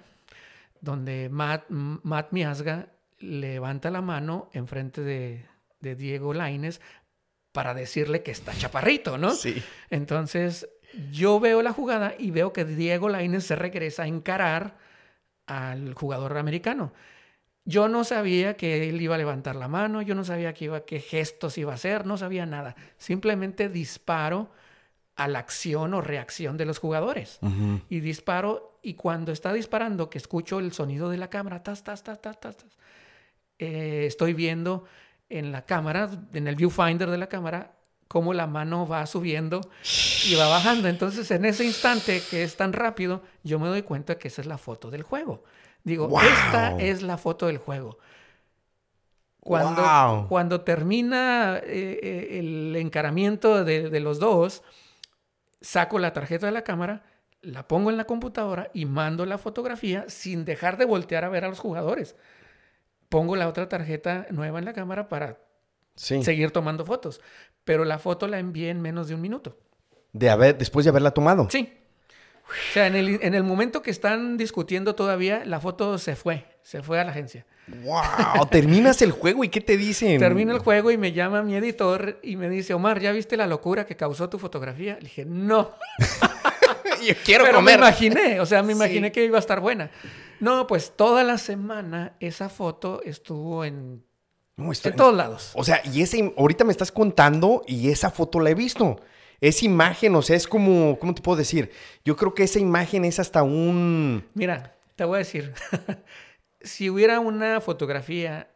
donde Matt, Matt Miasga levanta la mano enfrente de, de Diego Laines para decirle que está chaparrito, ¿no? Sí. Entonces, yo veo la jugada y veo que Diego Laines se regresa a encarar al jugador americano. Yo no sabía que él iba a levantar la mano, yo no sabía qué, iba, qué gestos iba a hacer, no sabía nada. Simplemente disparo a la acción o reacción de los jugadores. Y disparo, y cuando está disparando, que escucho el sonido de la cámara, tas, tas, tas, tas, tas, tas eh, estoy viendo en la cámara, en el viewfinder de la cámara, cómo la mano va subiendo y va bajando. Entonces, en ese instante que es tan rápido, yo me doy cuenta que esa es la foto del juego. Digo, esta es la foto del juego. Cuando, cuando termina eh, eh, el encaramiento de, de los dos, saco la tarjeta de la cámara, la pongo en la computadora y mando la fotografía sin dejar de voltear a ver a los jugadores pongo la otra tarjeta nueva en la cámara para seguir tomando fotos. Pero la foto la envié en menos de un minuto. De haber, después de haberla tomado. Sí. O sea, en el, en el momento que están discutiendo todavía, la foto se fue, se fue a la agencia. ¡Wow! Terminas el juego y ¿qué te dicen? Termino el juego y me llama mi editor y me dice, Omar, ¿ya viste la locura que causó tu fotografía? Le dije, no. Yo quiero Pero comer. me imaginé, o sea, me imaginé que iba a estar buena. No, pues toda la semana esa foto estuvo en, en todos lados. O sea, y ese, ahorita me estás contando y esa foto la he visto. Esa imagen, o sea, es como, ¿cómo te puedo decir? Yo creo que esa imagen es hasta un... Mira, te voy a decir, si hubiera una fotografía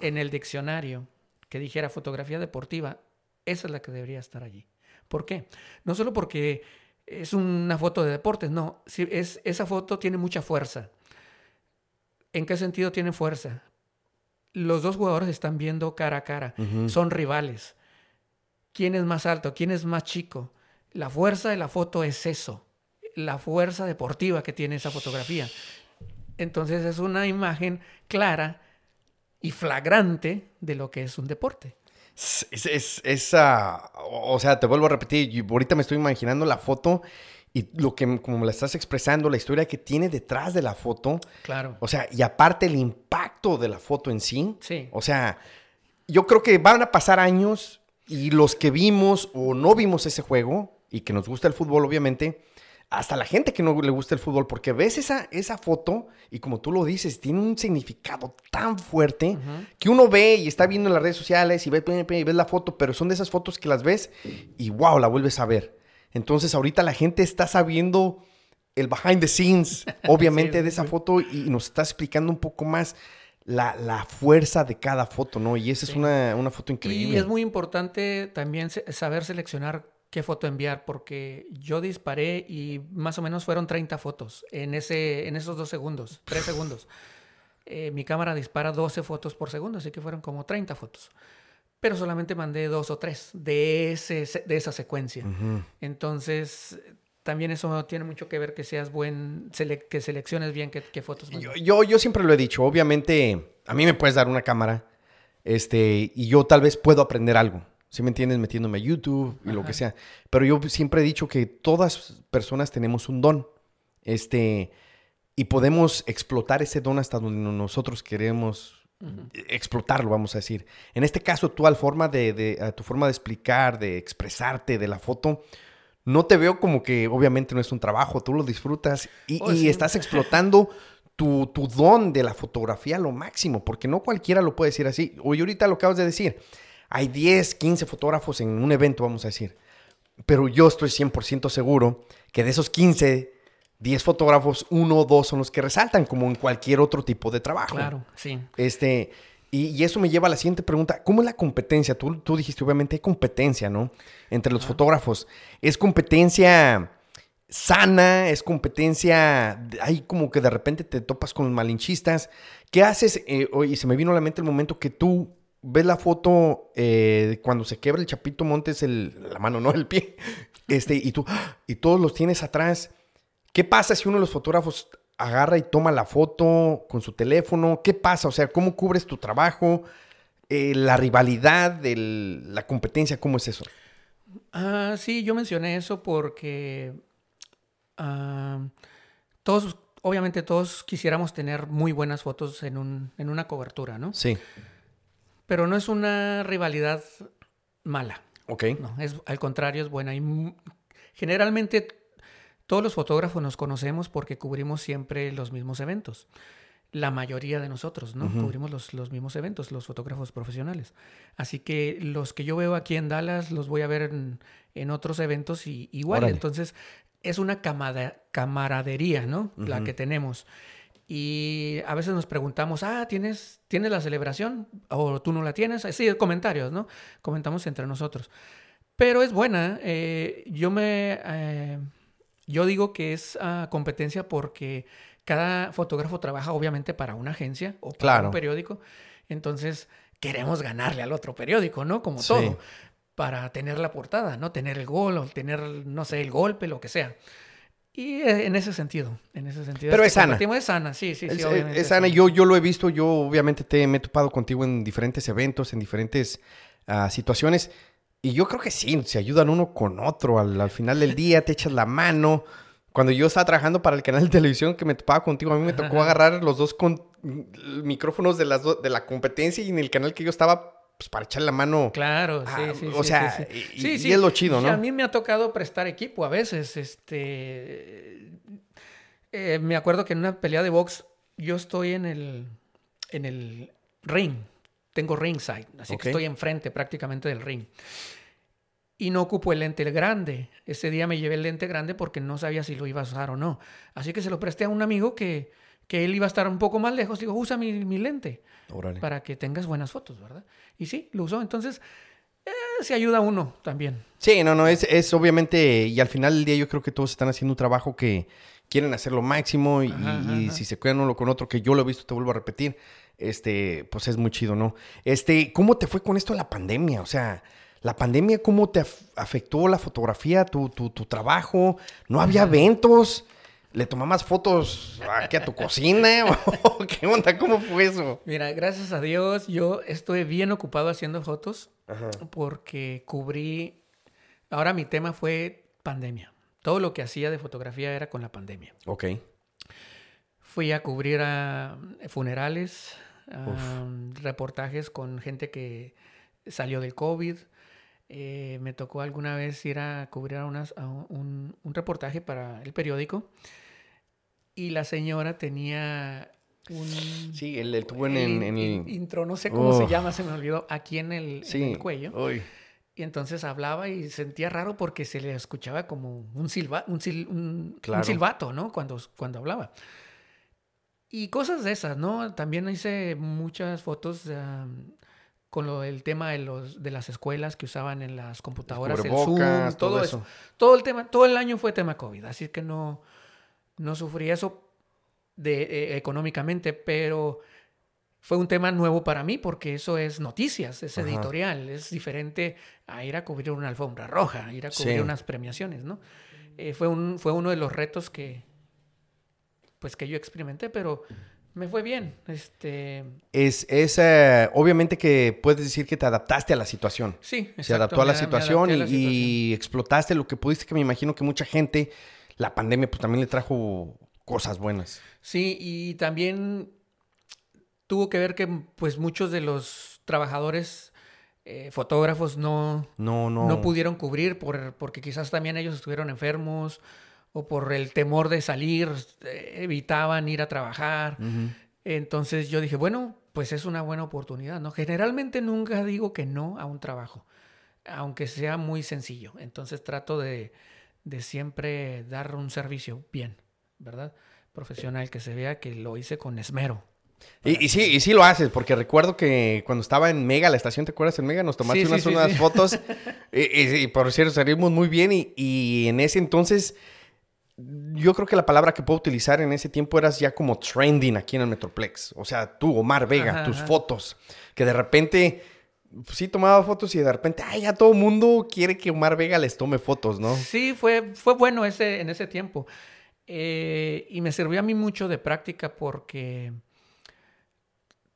en el diccionario que dijera fotografía deportiva, esa es la que debería estar allí. ¿Por qué? No solo porque es una foto de deportes, no, es, esa foto tiene mucha fuerza. ¿En qué sentido tiene fuerza? los dos jugadores están viendo cara a cara, son rivales. ¿Quién es más alto? ¿Quién es más chico? La fuerza de la foto es eso, la fuerza deportiva que tiene esa fotografía. Entonces es una imagen clara y flagrante de lo que es un deporte. Es, esa, o sea, te vuelvo a repetir, ahorita me estoy imaginando la foto y lo que como la estás expresando, la historia que tiene detrás de la foto. Claro. O sea, y aparte el impacto de la foto en sí. Sí. O sea, yo creo que van a pasar años y los que vimos o no vimos ese juego y que nos gusta el fútbol, obviamente, hasta la gente que no le gusta el fútbol, porque ves esa, esa foto y como tú lo dices, tiene un significado tan fuerte que uno ve y está viendo en las redes sociales y ves, y ves la foto, pero son de esas fotos que las ves y wow, la vuelves a ver. Entonces ahorita la gente está sabiendo el behind the scenes, obviamente, de esa foto y nos está explicando un poco más la, fuerza de cada foto, ¿no? Y esa es una, una, foto increíble. Y es muy importante también saber seleccionar qué foto enviar, porque yo disparé y más o menos fueron 30 fotos en, ese, en esos dos segundos, tres segundos. Eh, mi cámara dispara 12 fotos por segundo, así que fueron como 30 fotos. Pero solamente mandé dos o tres de, ese, de esa secuencia. Entonces, también eso tiene mucho que ver que seas buen, que selecciones bien qué, fotos. Yo, yo, yo, siempre lo he dicho, obviamente, a mí me puedes dar una cámara este, y yo tal vez puedo aprender algo. Si me entiendes, metiéndome a YouTube y lo que sea. Pero yo siempre he dicho que todas personas tenemos un don. Este, y podemos explotar ese don hasta donde nosotros queremos explotarlo, vamos a decir. En este caso, tú al forma de, a tu forma de explicar, de expresarte de la foto, no te veo como que obviamente no es un trabajo, tú lo disfrutas y, oh, estás explotando tu, tu, don de la fotografía a lo máximo, porque no cualquiera lo puede decir así. Hoy ahorita lo acabas de decir hay 10, 15 fotógrafos en un evento, vamos a decir. Pero yo estoy 100% seguro que de esos 15, 10 fotógrafos, uno o dos son los que resaltan, como en cualquier otro tipo de trabajo. Claro, sí. Este, y, eso me lleva a la siguiente pregunta. ¿Cómo es la competencia? Tú, tú dijiste, obviamente, hay competencia, ¿no? Entre los fotógrafos. ¿Es competencia sana? ¿Es competencia? Hay como que de repente te topas con los malinchistas. ¿Qué haces? Eh, oye, se me vino a la mente el momento que tú ves la foto eh, cuando se quebra el Chapito Montes, el, la mano, no el pie, este, y tú, y todos los tienes atrás. ¿Qué pasa si uno de los fotógrafos agarra y toma la foto con su teléfono? ¿Qué pasa? O sea, ¿cómo cubres tu trabajo? Eh, la rivalidad, la competencia, ¿cómo es eso? Ah, sí, yo mencioné eso porque ah, todos, obviamente todos quisiéramos tener muy buenas fotos en, un, en una cobertura, ¿no? Sí. Pero no es una rivalidad mala. Ok. No, es, al contrario, es buena. Y generalmente todos los fotógrafos nos conocemos porque cubrimos siempre los mismos eventos. La mayoría de nosotros, ¿no? Cubrimos los, los, mismos eventos, los fotógrafos profesionales. Así que los que yo veo aquí en Dallas los voy a ver en, otros eventos y igual. Entonces, es una camaradería, ¿no? La que tenemos. Y a veces nos preguntamos, ah, ¿tienes, ¿tienes la celebración? ¿O tú no la tienes? Sí, comentarios, ¿no? Comentamos entre nosotros. Pero es buena. Eh, yo me... Eh, yo digo que es ah, competencia porque cada fotógrafo trabaja obviamente para una agencia o para un periódico. Entonces queremos ganarle al otro periódico, ¿no? Como todo. Para tener la portada, ¿no? Tener el gol o tener, no sé, el golpe, lo que sea. Y eh, en ese sentido, en ese sentido. Pero es, sana. Es sana, sí, sí, sí. Es, sana, yo, yo lo he visto, yo obviamente te, me he topado contigo en diferentes eventos, en diferentes ah, situaciones. Y yo creo que sí, se ayudan uno con otro. Al, final del día te echas la mano. Cuando yo estaba trabajando para el canal de televisión que me topaba contigo, a mí me tocó agarrar los dos con, micrófonos de, las de la competencia y en el canal que yo estaba pues para echar la mano. Claro, sí, sí. O sea, y, es lo chido, ¿no? a mí me ha tocado prestar equipo a veces. Este. Eh, me acuerdo que en una pelea de box yo estoy en el, en el ring. Tengo ringside, así que estoy enfrente prácticamente del ring. Y no ocupo el lente grande. Ese día me llevé el lente grande porque no sabía si lo iba a usar o no. Así que se lo presté a un amigo que, que él iba a estar un poco más lejos, digo, usa mi, lente para que tengas buenas fotos, ¿verdad? Y sí, lo usó. Entonces, eh, se ayuda a uno también. Sí, no, no, es, es obviamente, y al final del día yo creo que todos están haciendo un trabajo que, quieren hacer lo máximo y, y si se cuidan uno con otro, que yo lo he visto, te vuelvo a repetir, este, pues es muy chido, ¿no? Este, ¿cómo te fue con esto de la pandemia? O sea, la pandemia, ¿cómo te afectó la fotografía, tu, tu, tu trabajo? ¿No había eventos? ¿Le tomabas fotos aquí a tu cocina? ¿Qué onda? ¿Cómo fue eso? Mira, gracias a Dios, yo estoy bien ocupado haciendo fotos porque cubrí. Ahora mi tema fue pandemia. Todo lo que hacía de fotografía era con la pandemia. Ok. Fui a cubrir a funerales, reportajes con gente que salió del COVID. Eh, me tocó alguna vez ir a cubrir unas, un, reportaje para el periódico y la señora tenía un... Sí, el, tuvo en, el... Intro, no sé cómo se oh. llama, se me olvidó, aquí en el, cuello. Y entonces hablaba y sentía raro porque se le escuchaba como un, silba, un, un, silbato, ¿no? Cuando, cuando hablaba. Y cosas de esas, ¿no? También hice muchas fotos con lo, el tema de, los, de las escuelas que usaban en las computadoras, el Zoom, todo, eso. Todo el tema, todo el año fue tema COVID, así que no, no sufrí eso de, eh, económicamente, pero fue un tema nuevo para mí porque eso es noticias, es editorial, es diferente a ir a cubrir una alfombra roja, ir a cubrir unas premiaciones, ¿no? Eh, fue, un, fue uno de los retos que, pues que yo experimenté, pero me fue bien. Este... Es, es eh, obviamente que puedes decir que te adaptaste a la situación. Sí, exacto. Se adaptó a la, situación, y, explotaste lo que pudiste, que me imagino que mucha gente, la pandemia pues también le trajo cosas buenas. Sí, y también tuvo que ver que pues muchos de los trabajadores eh, fotógrafos no, no, no. no pudieron cubrir por, porque quizás también ellos estuvieron enfermos o por el temor de salir, eh, evitaban ir a trabajar. Entonces yo dije, bueno, pues es una buena oportunidad, ¿no? Generalmente nunca digo que no a un trabajo, aunque sea muy sencillo. Entonces trato de, de siempre dar un servicio bien, ¿verdad? Profesional, que se vea que lo hice con esmero. Y, sí, y sí lo haces, porque recuerdo que cuando estaba en Mega, la estación, ¿te acuerdas en Mega? Nos tomaste unas, fotos y, por cierto salimos muy bien y, y en ese entonces yo creo que la palabra que puedo utilizar en ese tiempo eras ya como trending aquí en el Metroplex. O sea, tú, Omar Vega, tus fotos, que de repente, pues, sí tomaba fotos y de repente, ay, ya todo el mundo quiere que Omar Vega les tome fotos, ¿no? Sí, fue, fue bueno ese, en ese tiempo. Eh, y me sirvió a mí mucho de práctica porque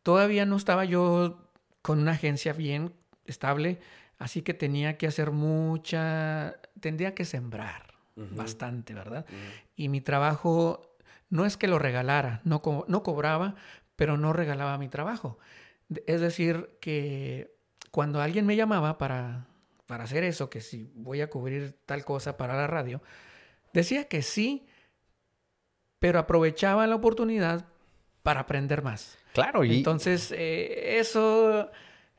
todavía no estaba yo con una agencia bien estable, así que tenía que hacer mucha, tendría que sembrar bastante, ¿verdad? Y mi trabajo no es que lo regalara, no, no cobraba, pero no regalaba mi trabajo. Es decir, que cuando alguien me llamaba para, para hacer eso, que si voy a cubrir tal cosa para la radio, decía que sí, pero aprovechaba la oportunidad para aprender más. Claro, y... Entonces, eh, eso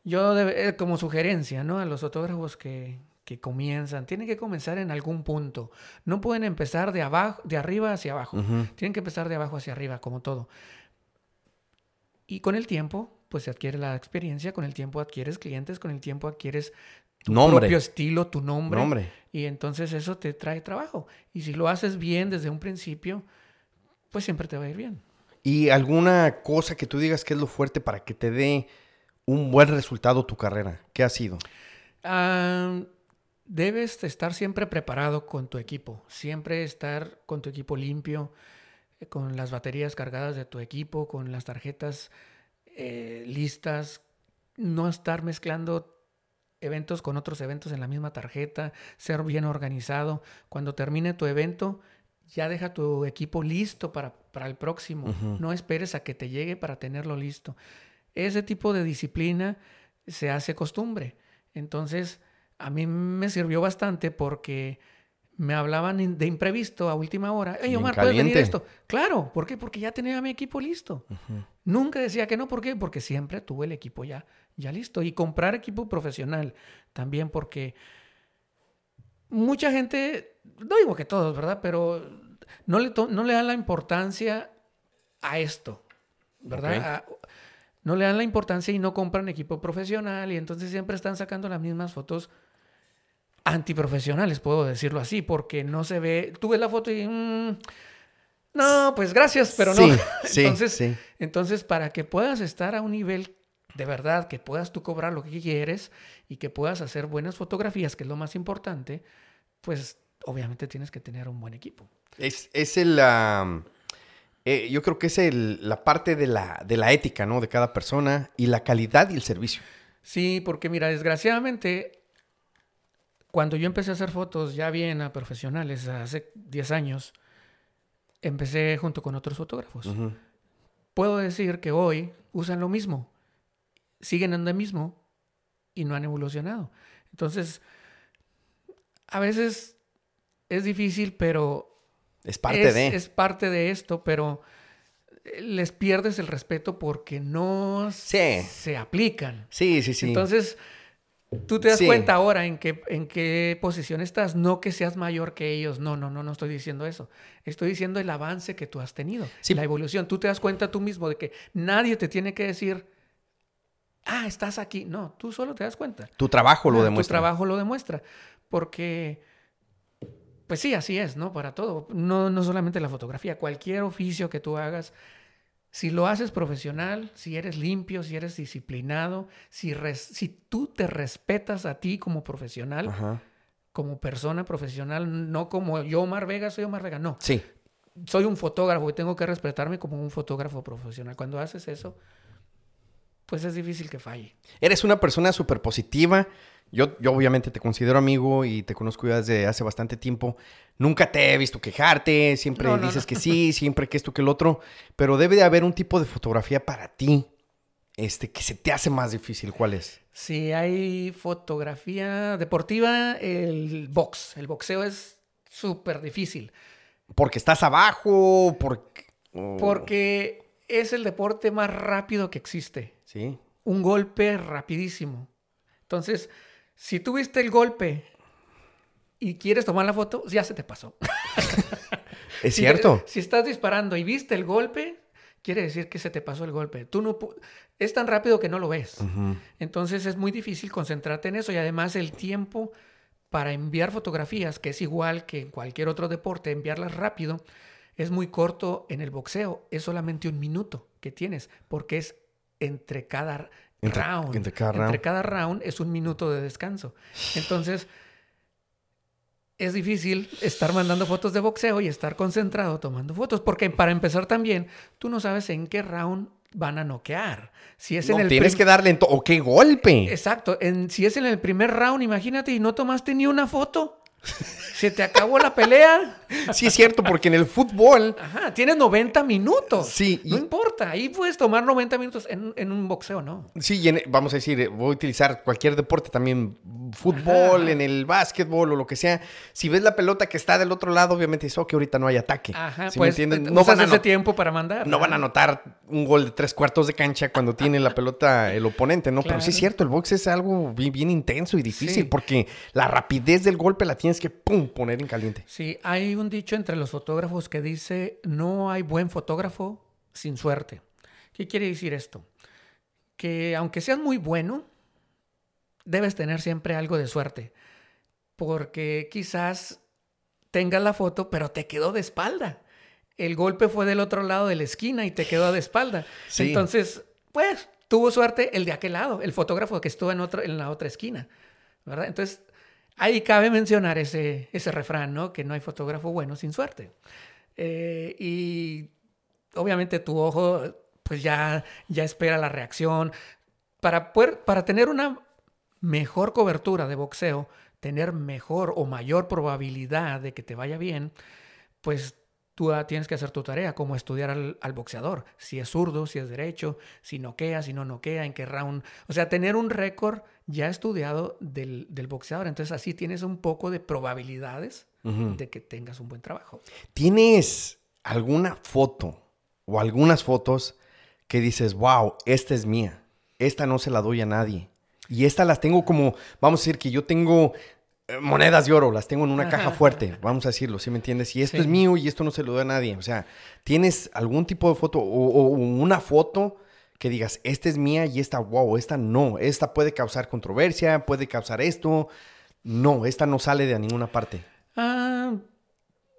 yo eh, como sugerencia, ¿no? A los fotógrafos que, que comienzan, tienen que comenzar en algún punto. No pueden empezar de abajo, de arriba hacia abajo. Tienen que empezar de abajo hacia arriba, como todo. Y con el tiempo, pues se adquiere la experiencia, con el tiempo adquieres clientes, con el tiempo adquieres tu propio estilo, tu nombre, nombre. Y entonces eso te trae trabajo. Y si lo haces bien desde un principio, pues siempre te va a ir bien. ¿Y alguna cosa que tú digas que es lo fuerte para que te dé un buen resultado tu carrera? ¿Qué ha sido? Ah debes estar siempre preparado con tu equipo, siempre estar con tu equipo limpio, eh, con las baterías cargadas de tu equipo, con las tarjetas eh, listas, no estar mezclando eventos con otros eventos en la misma tarjeta, ser bien organizado. Cuando termine tu evento, ya deja tu equipo listo para, para el próximo. No esperes a que te llegue para tenerlo listo. Ese tipo de disciplina se hace costumbre. Entonces, a mí me sirvió bastante porque me hablaban de imprevisto a última hora. Hey, Omar, ¿puedes venir esto? Claro, ¿por qué? Porque ya tenía mi equipo listo. Nunca decía que no, ¿por qué? Porque siempre tuve el equipo ya, ya listo. Y comprar equipo profesional también porque mucha gente, no digo que todos, ¿verdad? Pero no le, no le dan la importancia a esto, ¿verdad? no le dan la importancia y no compran equipo profesional y entonces siempre están sacando las mismas fotos antiprofesionales, puedo decirlo así, porque no se ve, tú ves la foto y mm, No, pues gracias, pero Sí, no. sí, entonces, sí. entonces, para que puedas estar a un nivel de verdad, que puedas tú cobrar lo que quieres y que puedas hacer buenas fotografías, que es lo más importante, pues obviamente tienes que tener un buen equipo. Es, es el... eh, yo creo que es el- la parte de la, de la ética, ¿no? De cada persona y la calidad y el servicio. Sí, porque mira, desgraciadamente, cuando yo empecé a hacer fotos ya bien a profesionales hace 10 años, empecé junto con otros fotógrafos. Ujú. Puedo decir que hoy usan lo mismo, siguen en lo mismo y no han evolucionado. Entonces, a veces es difícil, pero Es parte es, de... es parte de esto, pero eh, les pierdes el respeto porque no Sí. se aplican. Sí, sí, sí. Entonces, tú te das Sí. cuenta ahora en qué, en qué posición estás. No que seas mayor que ellos. No, no, no, no estoy diciendo eso. Estoy diciendo el avance que tú has tenido. Sí. La evolución. Tú te das cuenta tú mismo de que nadie te tiene que decir, ah, estás aquí. No, tú solo te das cuenta. tu trabajo lo Ah, demuestra. Tu trabajo lo demuestra. Porque, pues sí, así es, ¿no? Para todo. No, no solamente la fotografía, cualquier oficio que tú hagas, si lo haces profesional, si eres limpio, si eres disciplinado, si, res- si tú te respetas a ti como profesional, Ajá. como persona profesional, no como yo, Omar Vega, soy Omar Vega, no. Sí. Soy un fotógrafo y tengo que respetarme como un fotógrafo profesional. Cuando haces eso, pues es difícil que falle. Eres una persona súper positiva. Yo, yo obviamente te considero amigo y te conozco ya desde hace bastante tiempo. Nunca te he visto quejarte, siempre No, no, dices no. que sí, siempre que esto, que el otro. Pero debe de haber un tipo de fotografía para ti este, que se te hace más difícil. ¿Cuál es? Si hay fotografía deportiva, el box, el boxeo es súper difícil. Porque estás abajo, porque... o- Porque es el deporte más rápido que existe. Sí. Un golpe rapidísimo. Entonces, si tú viste el golpe y quieres tomar la foto, ya se te pasó. Es cierto. Si estás disparando y viste el golpe, quiere decir que se te pasó el golpe. Tú no es tan rápido que no lo ves. Entonces es muy difícil concentrarte en eso y además el tiempo para enviar fotografías, que es igual que en cualquier otro deporte, enviarlas rápido, es muy corto en el boxeo. Es solamente un minuto que tienes, porque es entre cada Entre- round. entre cada round. cada round es un minuto de descanso. Entonces es difícil estar mandando fotos de boxeo y estar concentrado tomando fotos, porque para empezar también, tú no sabes en qué round van a noquear. Si es No, en el tienes que darle en ¡O qué golpe! Exacto. En, si es en el primer round, imagínate, y no tomaste ni una foto. Se te acabó la pelea. Sí, es cierto, porque en el fútbol... Ajá, tienes 90 minutos. Sí, y- No importa. Ahí puedes tomar 90 minutos en, en un boxeo, ¿no? Sí, y en- vamos a decir, eh, voy a utilizar cualquier deporte también, fútbol, Ajá. en el básquetbol o lo que sea. Si ves la pelota que está del otro lado, obviamente dices, oh, que ahorita no hay ataque. Ajá, ¿Sí me pues No usas van, a ese tiempo para mandar. no van a anotar un gol de tres cuartos de cancha cuando tiene la pelota el oponente, ¿no? Pero sí es cierto, el box es algo bien, bien intenso y difícil Sí. porque la rapidez del golpe la tienes que, pum, poner en caliente. Sí, hay un dicho entre los fotógrafos que dice, no hay buen fotógrafo sin suerte. ¿Qué quiere decir esto? Que aunque seas muy bueno, debes tener siempre algo de suerte. Porque quizás tengas la foto, pero te quedó de espalda. El golpe fue del otro lado de la esquina y te quedó de espalda. Sí. Entonces, pues, tuvo suerte el de aquel lado, el fotógrafo que estuvo en, otro, en la otra esquina. ¿verdad? Entonces, ahí cabe mencionar ese, ese refrán, ¿no? Que no hay fotógrafo bueno sin suerte. Eh, y obviamente tu ojo, pues ya, ya espera la reacción. Para, para tener una mejor cobertura de boxeo, tener mejor o mayor probabilidad de que te vaya bien, pues tú ah, tienes que hacer tu tarea, como estudiar al, al boxeador, si es zurdo, si es derecho, si noquea, si no noquea, en qué round. O sea, tener un récord ya estudiado del, del boxeador. Entonces así tienes un poco de probabilidades de que tengas un buen trabajo. ¿Tienes alguna foto o algunas fotos que dices, wow, esta es mía, esta no se la doy a nadie? Y estas las tengo como, vamos a decir que yo tengo eh, monedas de oro, las tengo en una caja fuerte, vamos a decirlo, ¿sí me entiendes? Y esto Sí. es mío y esto no se lo doy a nadie. O sea, ¿tienes algún tipo de foto o, o una foto que digas, esta es mía y esta, wow, esta no, esta puede causar controversia, puede causar esto? No, esta no sale de ninguna parte. Ah,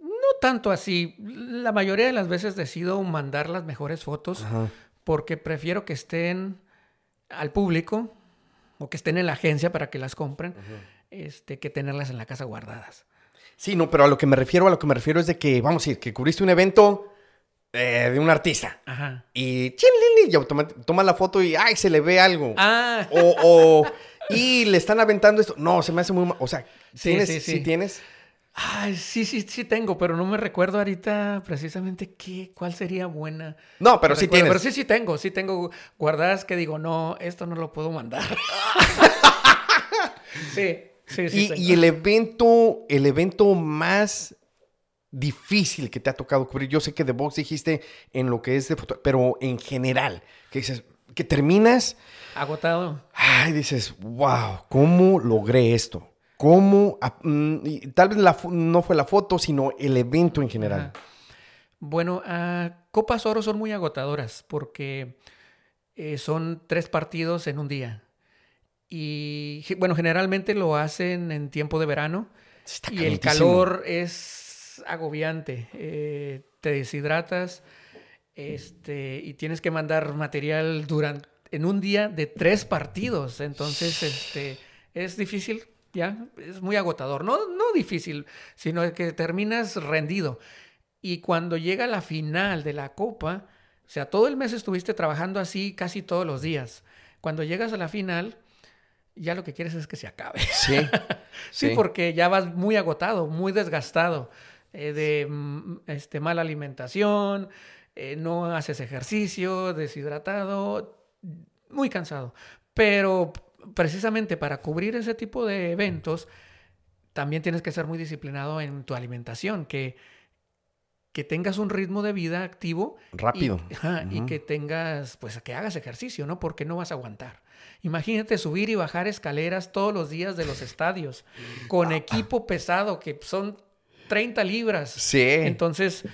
no tanto así. La mayoría de las veces decido mandar las mejores fotos porque prefiero que estén al público o que estén en la agencia para que las compren, este, que tenerlas en la casa guardadas. Sí, no, pero a lo que me refiero, a lo que me refiero es de que, vamos a decir, que cubriste un evento eh, de un artista. Ajá. Y y toma la foto y ¡ay! se le ve algo. Ah. O, y le están aventando esto. No, se me hace muy mal. O sea, ¿tienes, sí, sí, sí. tienes? Ay, sí, sí, sí tengo, pero no me recuerdo ahorita precisamente qué, cuál sería buena. No, pero sí tienes. Pero sí, sí tengo, sí tengo guardadas que digo, no, esto no lo puedo mandar. sí, sí, sí. Y, y, el evento, el evento más difícil que te ha tocado cubrir. Yo sé que de box dijiste en lo que es de foto, pero en general, que dices, que terminas agotado. Ay, dices, wow, ¿cómo logré esto? ¿Cómo? Ah, mm, tal vez no fue la foto, sino el evento en general. Bueno, uh, Copas Oro son muy agotadoras porque eh, son tres partidos en un día. Y bueno, generalmente lo hacen en tiempo de verano. y el calor es agobiante. Eh, te deshidratas este, y tienes que mandar material durante, en un día de tres partidos. Entonces, este, es difícil, ya, es muy agotador. No, no difícil, sino que terminas rendido. Y cuando llega la final de la Copa, o sea, todo el mes estuviste trabajando así casi todos los días. Cuando llegas a la final, ya lo que quieres es que se acabe. Sí. sí, porque ya vas muy agotado, muy desgastado. Eh, de mm, este, mala alimentación, eh, no haces ejercicio, deshidratado, muy cansado. Pero precisamente para cubrir ese tipo de eventos, también tienes que ser muy disciplinado en tu alimentación, que, que tengas un ritmo de vida activo. Rápido. Y, y que tengas, pues que hagas ejercicio, ¿no? Porque no vas a aguantar. Imagínate subir y bajar escaleras todos los días de los estadios con equipo pesado, que son 30 libras. Sí. Entonces,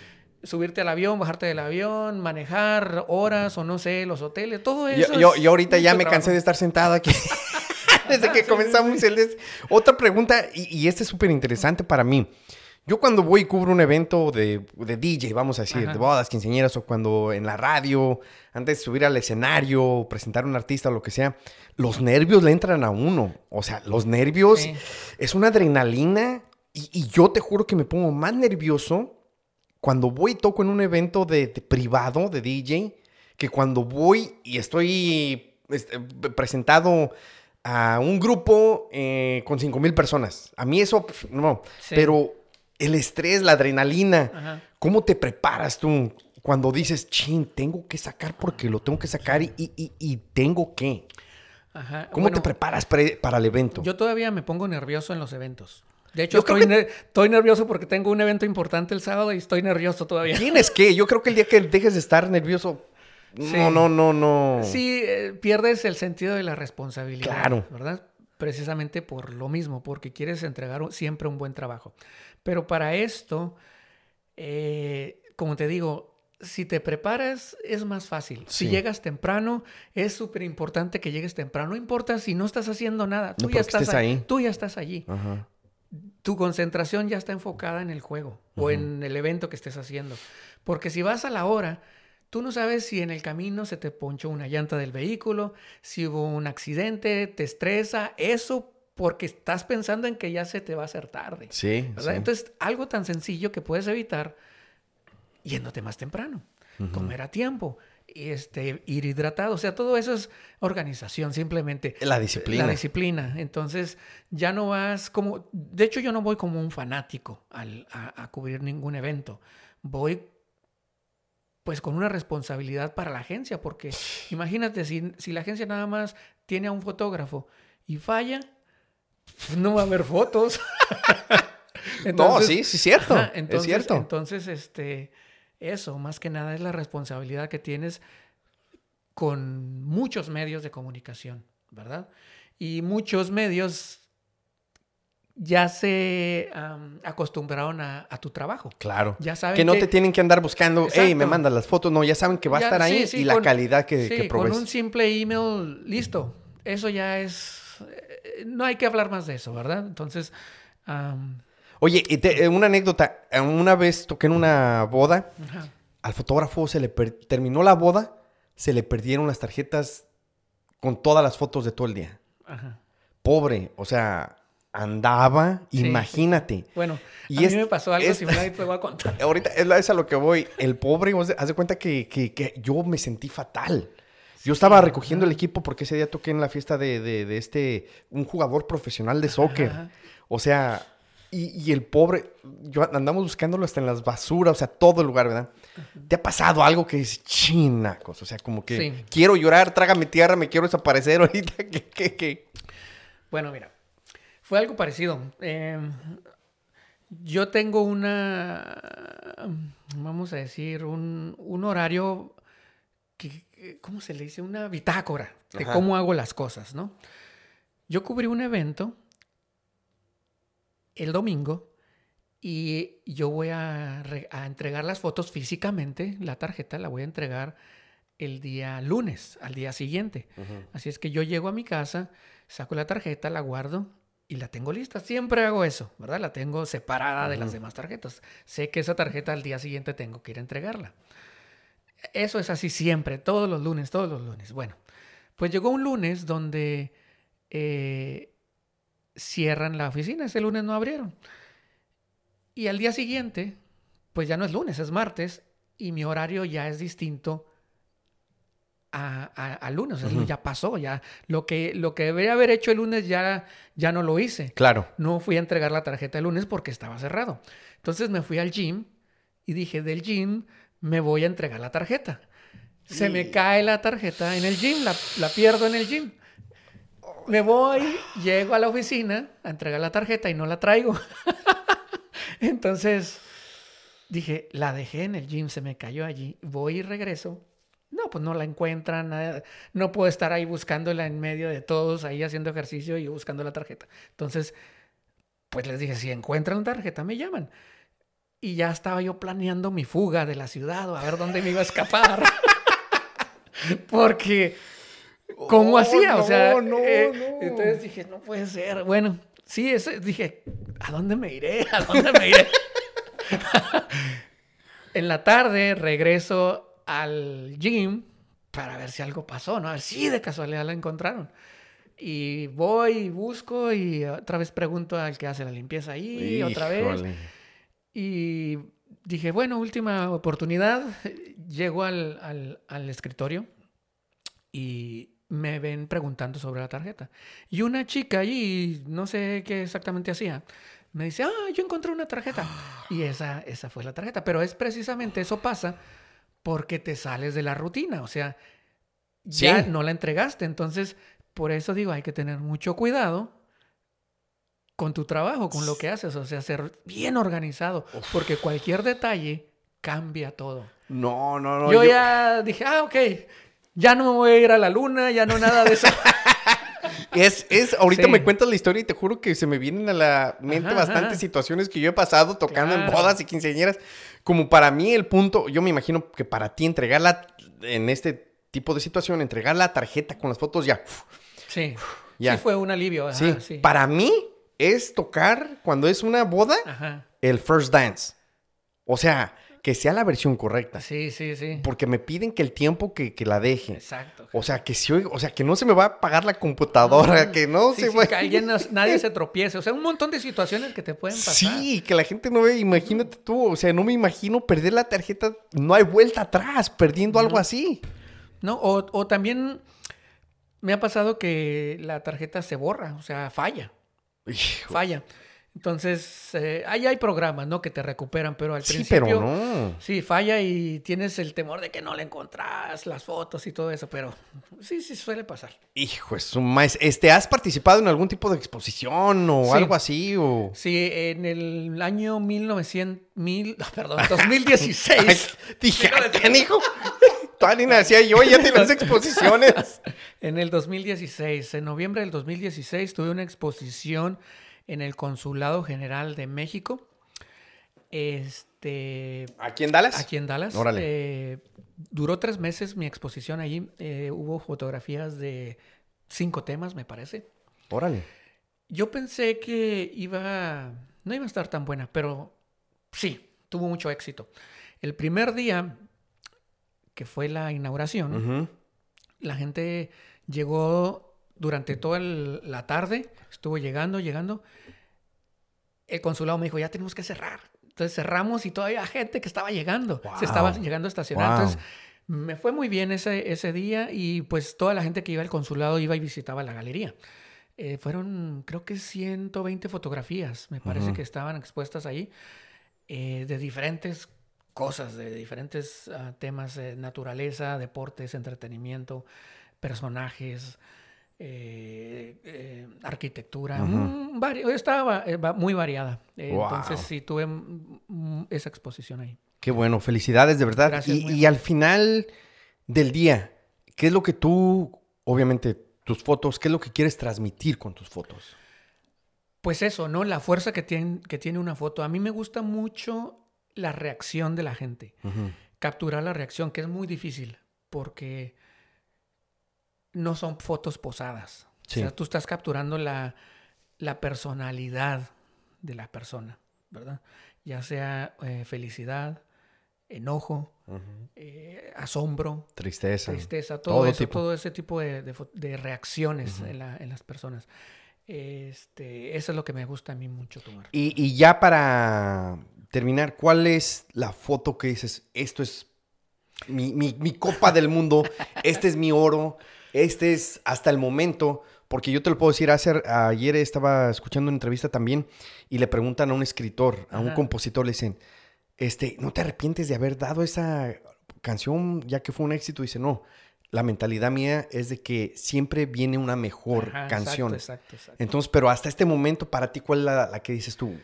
subirte al avión, bajarte del avión, manejar horas o no sé, los hoteles, todo eso. Yo, yo, ahorita ya me cansé de estar sentada aquí. Desde que comenzamos el... Otra pregunta, y, y esta es súper interesante para mí. Yo cuando voy y cubro un evento de, de DJ, vamos a decir, de bodas, quinceañeras, o cuando en la radio, antes de subir al escenario, presentar a un artista o lo que sea, los nervios le entran a uno. O sea, los nervios es una adrenalina y, yo te juro que me pongo más nervioso cuando voy y toco en un evento de, privado de DJ que cuando voy y estoy este, presentado a un grupo eh, con 5 mil personas. A mí eso, no. Pero el estrés, la adrenalina, ¿cómo te preparas tú cuando dices, chin, tengo que sacar porque lo tengo que sacar y, y, tengo que? ¿Cómo te preparas para el evento? Yo todavía me pongo nervioso en los eventos. De hecho, estoy, estoy, nervioso porque tengo un evento importante el sábado y estoy nervioso todavía. Tienes que, yo creo que el día que dejes de estar nervioso, no, no, no, no. Sí, eh, pierdes el sentido de la responsabilidad. Claro. ¿Verdad? Precisamente por lo mismo, porque quieres entregar siempre un buen trabajo. Pero para esto, eh, como te digo, si te preparas es más fácil. Si llegas temprano, es súper importante que llegues temprano. No importa si no estás haciendo nada, tú, ya, estás ahí. tú ya estás allí. Ajá tu concentración ya está enfocada en el juego o en el evento que estés haciendo. Porque si vas a la hora, tú no sabes si en el camino se te ponchó una llanta del vehículo, si hubo un accidente, te estresa, eso porque estás pensando en que ya se te va a hacer tarde. Sí. Entonces, algo tan sencillo que puedes evitar yéndote más temprano, comer a tiempo, este, ir hidratado. O sea, todo eso es organización, simplemente. La disciplina. La disciplina. Entonces, ya no vas como. De hecho, yo no voy como un fanático a, cubrir ningún evento. Voy pues con una responsabilidad para la agencia, porque imagínate, si, si la agencia nada más tiene a un fotógrafo y falla, pues, no va a haber fotos. no, sí, sí, cierto. es cierto. Entonces, este eso, más que nada, es la responsabilidad que tienes con muchos medios de comunicación, ¿verdad? Y muchos medios ya se acostumbraron a, tu trabajo. Claro. Ya saben que no te tienen que andar buscando, hey, me mandas las fotos. No, ya saben que va a estar ahí y la calidad que, sí, Con un simple email, listo. Eso ya es. Eh, no hay que hablar más de eso, ¿verdad? Entonces. Oye, y te- eh, una anécdota. Eh, Una vez toqué en una boda. Al fotógrafo se le per- terminó la boda. Se le perdieron las tarjetas con todas las fotos de todo el día. Ajá. Pobre. O sea, andaba. Sí. imagínate. Bueno, Y a mí me pasó algo similar y te voy a contar. Ahorita es, a lo que voy. El pobre, haz de cuenta que, que- que yo me sentí fatal. Yo estaba recogiendo el equipo porque ese día toqué en la fiesta de, de- de este, un jugador profesional de soccer. Ajá. O sea, y, y el pobre, yo andamos buscándolo hasta en las basuras, o sea, todo el lugar, ¿verdad? ¿Te ha pasado algo que es chinacos? O sea, como que Sí. quiero llorar, trágame tierra, me quiero desaparecer ahorita. que, que, que... Bueno, mira, fue algo parecido. Eh, yo tengo una, vamos a decir, un, un horario, que, que- ¿cómo se le dice? Una bitácora de Ajá. cómo hago las cosas, ¿no? Yo cubrí un evento el domingo y yo voy a, re- a entregar las fotos físicamente, la tarjeta la voy a entregar el día lunes, al día siguiente. Así es que yo llego a mi casa, saco la tarjeta, la guardo y la tengo lista. Siempre hago eso, ¿verdad? La tengo separada de las demás tarjetas. Sé que esa tarjeta al día siguiente tengo que ir a entregarla. Eso es así siempre, todos los lunes, todos los lunes. Bueno, pues llegó un lunes donde eh, cierran la oficina. Ese lunes no abrieron. Y al día siguiente, pues ya no es lunes, es martes y mi horario ya es distinto a, a- a lunes. Es- Ujú. Ya pasó, ya lo que, lo que debería haber hecho el lunes ya, ya no lo hice. Claro. No fui a entregar la tarjeta el lunes porque estaba cerrado. Entonces me fui al gym y dije, del gym me voy a entregar la tarjeta. Se me Y- cae la tarjeta en el gym, la, la pierdo en el gym. Me voy, llego a la oficina a entregar la tarjeta y no la traigo. Entonces dije, la dejé en el gym, se me cayó allí. Voy y regreso. No, pues no la encuentran. nada- No puedo estar ahí buscándola en medio de todos, ahí haciendo ejercicio y buscando la tarjeta. Entonces, pues les dije, si encuentran la tarjeta, me llaman. Y ya estaba yo planeando mi fuga de la ciudad o a ver dónde me iba a escapar. Porque, ¿cómo Oh, hacía? O sea, no, no, eh, no. entonces dije, no puede ser. Bueno, sí, ese, dije, ¿a dónde me iré? ¿A dónde me iré? en la tarde regreso al gym para ver si algo pasó, ¿no? A ver si de casualidad la encontraron. Y voy y busco y otra vez pregunto al que hace la limpieza ahí, otra vez. Híjole. Y dije, bueno, última oportunidad. Llego al, al- al escritorio y me ven preguntando sobre la tarjeta. Y una chica allí, no sé qué exactamente hacía, me dice, ah, yo encontré una tarjeta. Y esa, esa fue la tarjeta. Pero es precisamente eso pasa porque te sales de la rutina. O sea, ya Sí. no la entregaste. Entonces, por eso digo, hay que tener mucho cuidado con tu trabajo, con lo que haces. O sea, ser bien organizado. Porque cualquier detalle cambia todo. No, no, no. yo, ya dije, ah, ok. Ya no me voy a ir a la luna, ya no nada de eso. Es, es, ahorita Sí. me cuentas la historia y te juro que se me vienen a la mente Ajá, bastantes ajá. situaciones que yo he pasado tocando en bodas y quinceañeras. Como para mí el punto, yo me imagino que para ti entregarla en este tipo de situación, entregar la tarjeta con las fotos ya. Sí. Ya. Sí, fue un alivio. ajá, sí. sí. Para mí es tocar cuando es una boda el first dance. O sea, que sea la versión correcta. Sí, sí, sí. Porque me piden que el tiempo que, que la deje. Exacto. O sea, que si, o sea, que no se me va a apagar la computadora, que no Sí, se sí, va que alguien no- nadie se tropiece. O sea, un montón de situaciones que te pueden pasar. Sí, que la gente no ve, imagínate tú, o sea, no me imagino perder la tarjeta, no hay vuelta atrás, perdiendo algo así. ¿No? O, o también me ha pasado que la tarjeta se borra, o sea, falla, Hijo, falla. Entonces, eh, ahí hay programas, ¿no? Que te recuperan, pero al sí, principio... pero no. Sí, falla y tienes el temor de que no la encontrás, las fotos y todo eso, pero sí, sí suele pasar. Hijo, es un maíz. Este, ¿has participado en algún tipo de exposición o Sí. algo así? O... Sí, en el año 1900, mil, ah, perdón, 2016. Ay, dije, "Ah, canijo. Todavía ni nacía yo, ya tienes exposiciones. En el 2016, en noviembre del 2016, tuve una exposición en el Consulado General de México. Este, ¿Aquí en Dallas? aquí en Dallas. Órale. Eh, duró tres meses mi exposición allí. Eh, hubo fotografías de cinco temas, me parece. Órale. Yo pensé que iba no iba a estar tan buena, pero sí, tuvo mucho éxito. El primer día, que fue la inauguración, la gente llegó durante toda el- la tarde, estuvo llegando, llegando. El consulado me dijo, ya tenemos que cerrar. Entonces cerramos y todavía gente que estaba llegando, Wow. se estaba llegando a estacionar. Wow. Entonces me fue muy bien ese, ese día y pues toda la gente que iba al consulado iba y visitaba la galería. Eh, fueron creo que 120 fotografías, me parece que estaban expuestas ahí, eh, de diferentes cosas, de diferentes ah, temas, eh, naturaleza, deportes, entretenimiento, personajes, eh, eh, arquitectura, vari- estaba eh, muy variada. Wow. Entonces sí tuve esa exposición ahí. Qué bueno, felicidades de verdad. Gracias, y, al final del día, ¿qué es lo que tú, obviamente, tus fotos, qué es lo que quieres transmitir con tus fotos? Pues eso, ¿no? La fuerza que tiene, que tiene una foto. A mí me gusta mucho la reacción de la gente. Capturar la reacción, que es muy difícil, porque no son fotos posadas. Sí. O sea, tú estás capturando la, la personalidad de la persona, ¿verdad? Ya sea eh, felicidad, enojo, eh, asombro, Tristeza. tristeza, todo, Todo eso, tipo. todo ese tipo de, de reacciones en, la- en las personas. Este, eso es lo que me gusta a mí mucho tomar. Y, y ya para terminar, ¿cuál es la foto que dices, esto es mi, mi- mi copa del mundo, este es mi oro, este es hasta el momento? Porque yo te lo puedo decir, hace, ayer estaba escuchando una entrevista también y le preguntan a un escritor, a un compositor, le dicen, este, ¿no te arrepientes de haber dado esa canción ya que fue un éxito? dice, no, la mentalidad mía es de que siempre viene una mejor Ajá, canción. Exacto, exacto, exacto. Entonces, pero hasta este momento, para ti, ¿cuál es la, la que dices tú?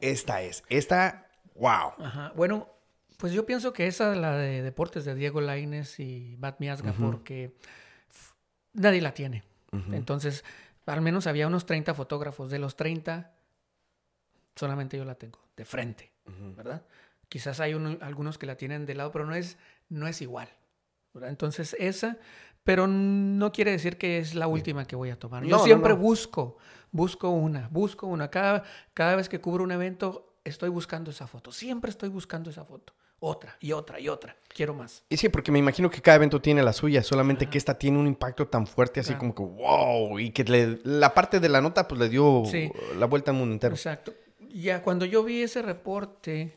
Esta es, esta, wow. Ajá. Bueno, pues yo pienso que esa la de deportes de Diego Lainez y Bat Miazga, Ujú. porque nadie la tiene. Entonces, al menos había unos 30 fotógrafos. De los 30, solamente yo la tengo, de frente. ¿verdad? Quizás hay uno- algunos que la tienen de lado, pero no es, no es igual. ¿verdad? Entonces, esa, pero no quiere decir que es la última que voy a tomar. Yo No, no, siempre no. busco, busco una, busco una. Cada, cada vez que cubro un evento, estoy buscando esa foto. Siempre estoy buscando esa foto. Otra y otra y otra. Quiero más. Y sí, porque me imagino que cada evento tiene la suya, solamente que esta tiene un impacto tan fuerte, así Claro. como que wow, y que le- la parte de la nota pues le dio Sí. la vuelta al mundo entero. Exacto. Ya cuando yo vi ese reporte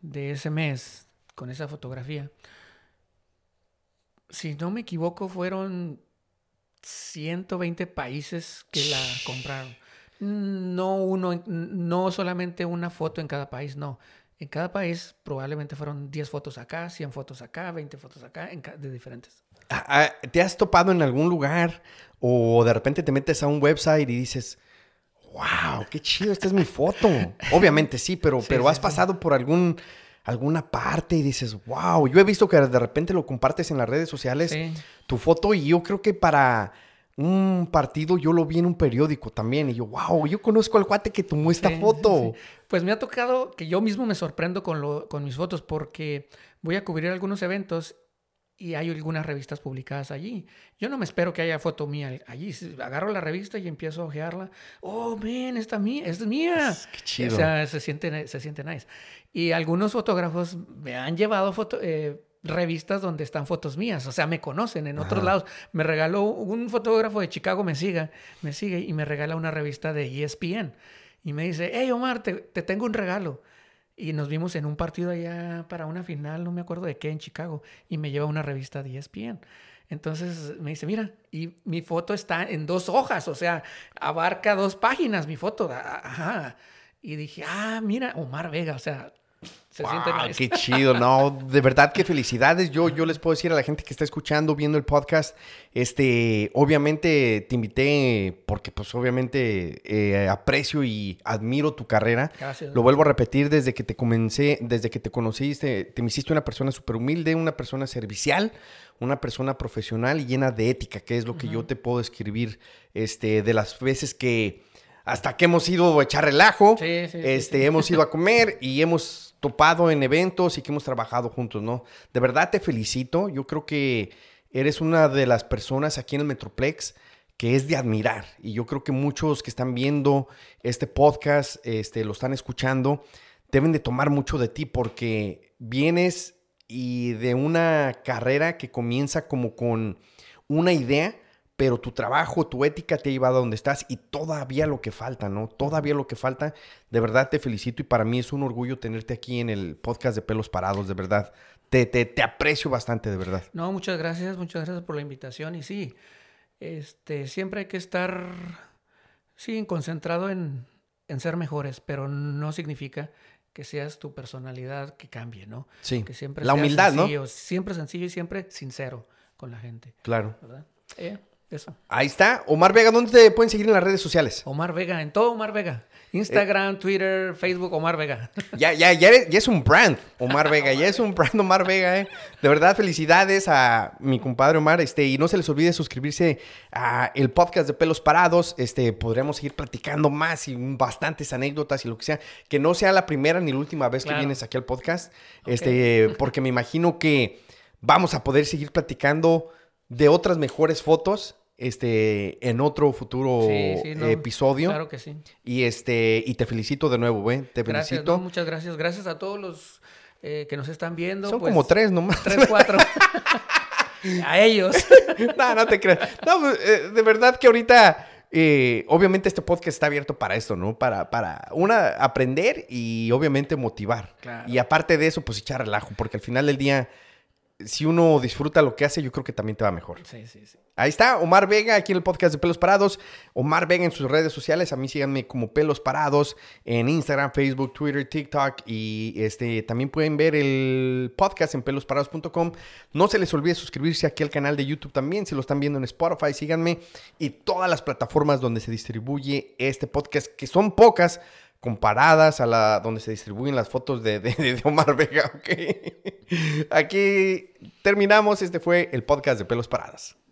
de ese mes con esa fotografía, si no me equivoco, fueron 120 países que la compraron. No uno, no solamente una foto en cada país, no. En cada país probablemente fueron 10 fotos acá, 100 fotos acá, 20 fotos acá, en de diferentes. Ah, ah, ¿Te has topado en algún lugar o de repente te metes a un website y dices, wow, qué chido, esta es mi foto? Obviamente sí, pero, Sí, pero sí, has sí. pasado por algún, alguna parte y dices, wow, yo he visto que de repente lo compartes en las redes sociales, tu foto, y yo creo que para un partido yo lo vi en un periódico también, y yo, wow, yo conozco al cuate que tomó esta Sí, foto. sí. Pues me ha tocado que yo mismo me sorprendo con, lo, con mis fotos porque voy a cubrir algunos eventos y hay algunas revistas publicadas allí. Yo no me espero que haya foto mía allí. Agarro la revista y empiezo a ojearla. Oh, ven, esta mía, es mía. Qué chido. O sea, se siente, se siente nice. Y algunos fotógrafos me han llevado foto, eh, revistas donde están fotos mías. O sea, me conocen en otros Ajá. lados. Me regaló un fotógrafo de Chicago, me siga, me sigue y me regala una revista de ESPN. Y me dice, hey Omar, te, te tengo un regalo. Y nos vimos en un partido allá para una final, no me acuerdo de qué, en Chicago. Y me lleva una revista de ESPN. Entonces me dice, mira, y mi foto está en dos hojas, o sea, abarca dos páginas mi foto. Ajá. Y dije, ah, mira, Omar Vega, o sea, se siente nice. qué chido, no, de verdad que felicidades. Yo, yo les puedo decir a la gente que está escuchando, viendo el podcast, este, obviamente te invité porque pues obviamente eh, aprecio y admiro tu carrera. Gracias. Lo vuelvo a repetir desde que te comencé, desde que te conociste, te me hiciste una persona súper humilde, una persona servicial, una persona profesional y llena de ética, que es lo que yo te puedo escribir, este, de las veces que hasta que hemos ido a echar relajo, Sí, sí, este, sí. hemos ido a comer y hemos topado en eventos y que hemos trabajado juntos, ¿no? De verdad te felicito. Yo creo que eres una de las personas aquí en el Metroplex que es de admirar. Y yo creo que muchos que están viendo este podcast, este, lo están escuchando, deben de tomar mucho de ti porque vienes y de una carrera que comienza como con una idea, pero tu trabajo, tu ética te ha llevado a donde estás y todavía lo que falta, ¿no? Todavía lo que falta. De verdad te felicito y para mí es un orgullo tenerte aquí en el podcast de Pelos Parados, de verdad. Te, te, te aprecio bastante, de verdad. No, muchas gracias, muchas gracias por la invitación y sí, este, siempre hay que estar, sí, concentrado en, en ser mejores, pero no significa que seas tu personalidad que cambie, ¿no? Sí. Que siempre La humildad, ¿no? sencillo, Siempre sencillo y siempre sincero con la gente, Claro. ¿verdad? Eh, eso. Ahí está. Omar Vega, ¿dónde te pueden seguir en las redes sociales? Omar Vega, en todo Omar Vega. Instagram, Twitter, Facebook, Omar Vega. Ya, ya, ya, eres- ya es un brand, Omar Vega. Ya es un brand, Omar Vega, ¿eh? De verdad, felicidades a mi compadre Omar. Este, y no se les olvide suscribirse a el podcast de Pelos Parados. Este, podríamos seguir platicando más y bastantes anécdotas y lo que sea. Que no sea la primera ni la última vez que vienes aquí al podcast. Este, porque me imagino que vamos a poder seguir platicando de otras mejores fotos. Este, en otro futuro Sí, sí, no, episodio. Claro que sí. Y este, y te felicito de nuevo, güey. Te Gracias, felicito. no, muchas gracias. Gracias a todos los eh, que nos están viendo. Son pues, como tres nomás. Tres, cuatro. a ellos. no, no te creas. No, pues, eh, de verdad que ahorita, eh, obviamente este podcast está abierto para esto, ¿no? Para, para, una, aprender y obviamente motivar. Claro. Y aparte de eso, pues echar relajo, porque al final del día, si uno disfruta lo que hace, yo creo que también te va mejor. Sí, sí, sí. Ahí está, Omar Vega, aquí en el podcast de Pelos Parados. Omar Vega en sus redes sociales. A mí síganme como Pelos Parados en Instagram, Facebook, Twitter, TikTok. Y este también pueden ver el podcast en pelosparados.com. No se les olvide suscribirse aquí al canal de YouTube también. Si lo están viendo en Spotify, síganme. Y todas las plataformas donde se distribuye este podcast, que son pocas comparadas a la donde se distribuyen las fotos de, de- Omar Vega. ¿ok? Aquí terminamos. Este fue el podcast de Pelos Parados.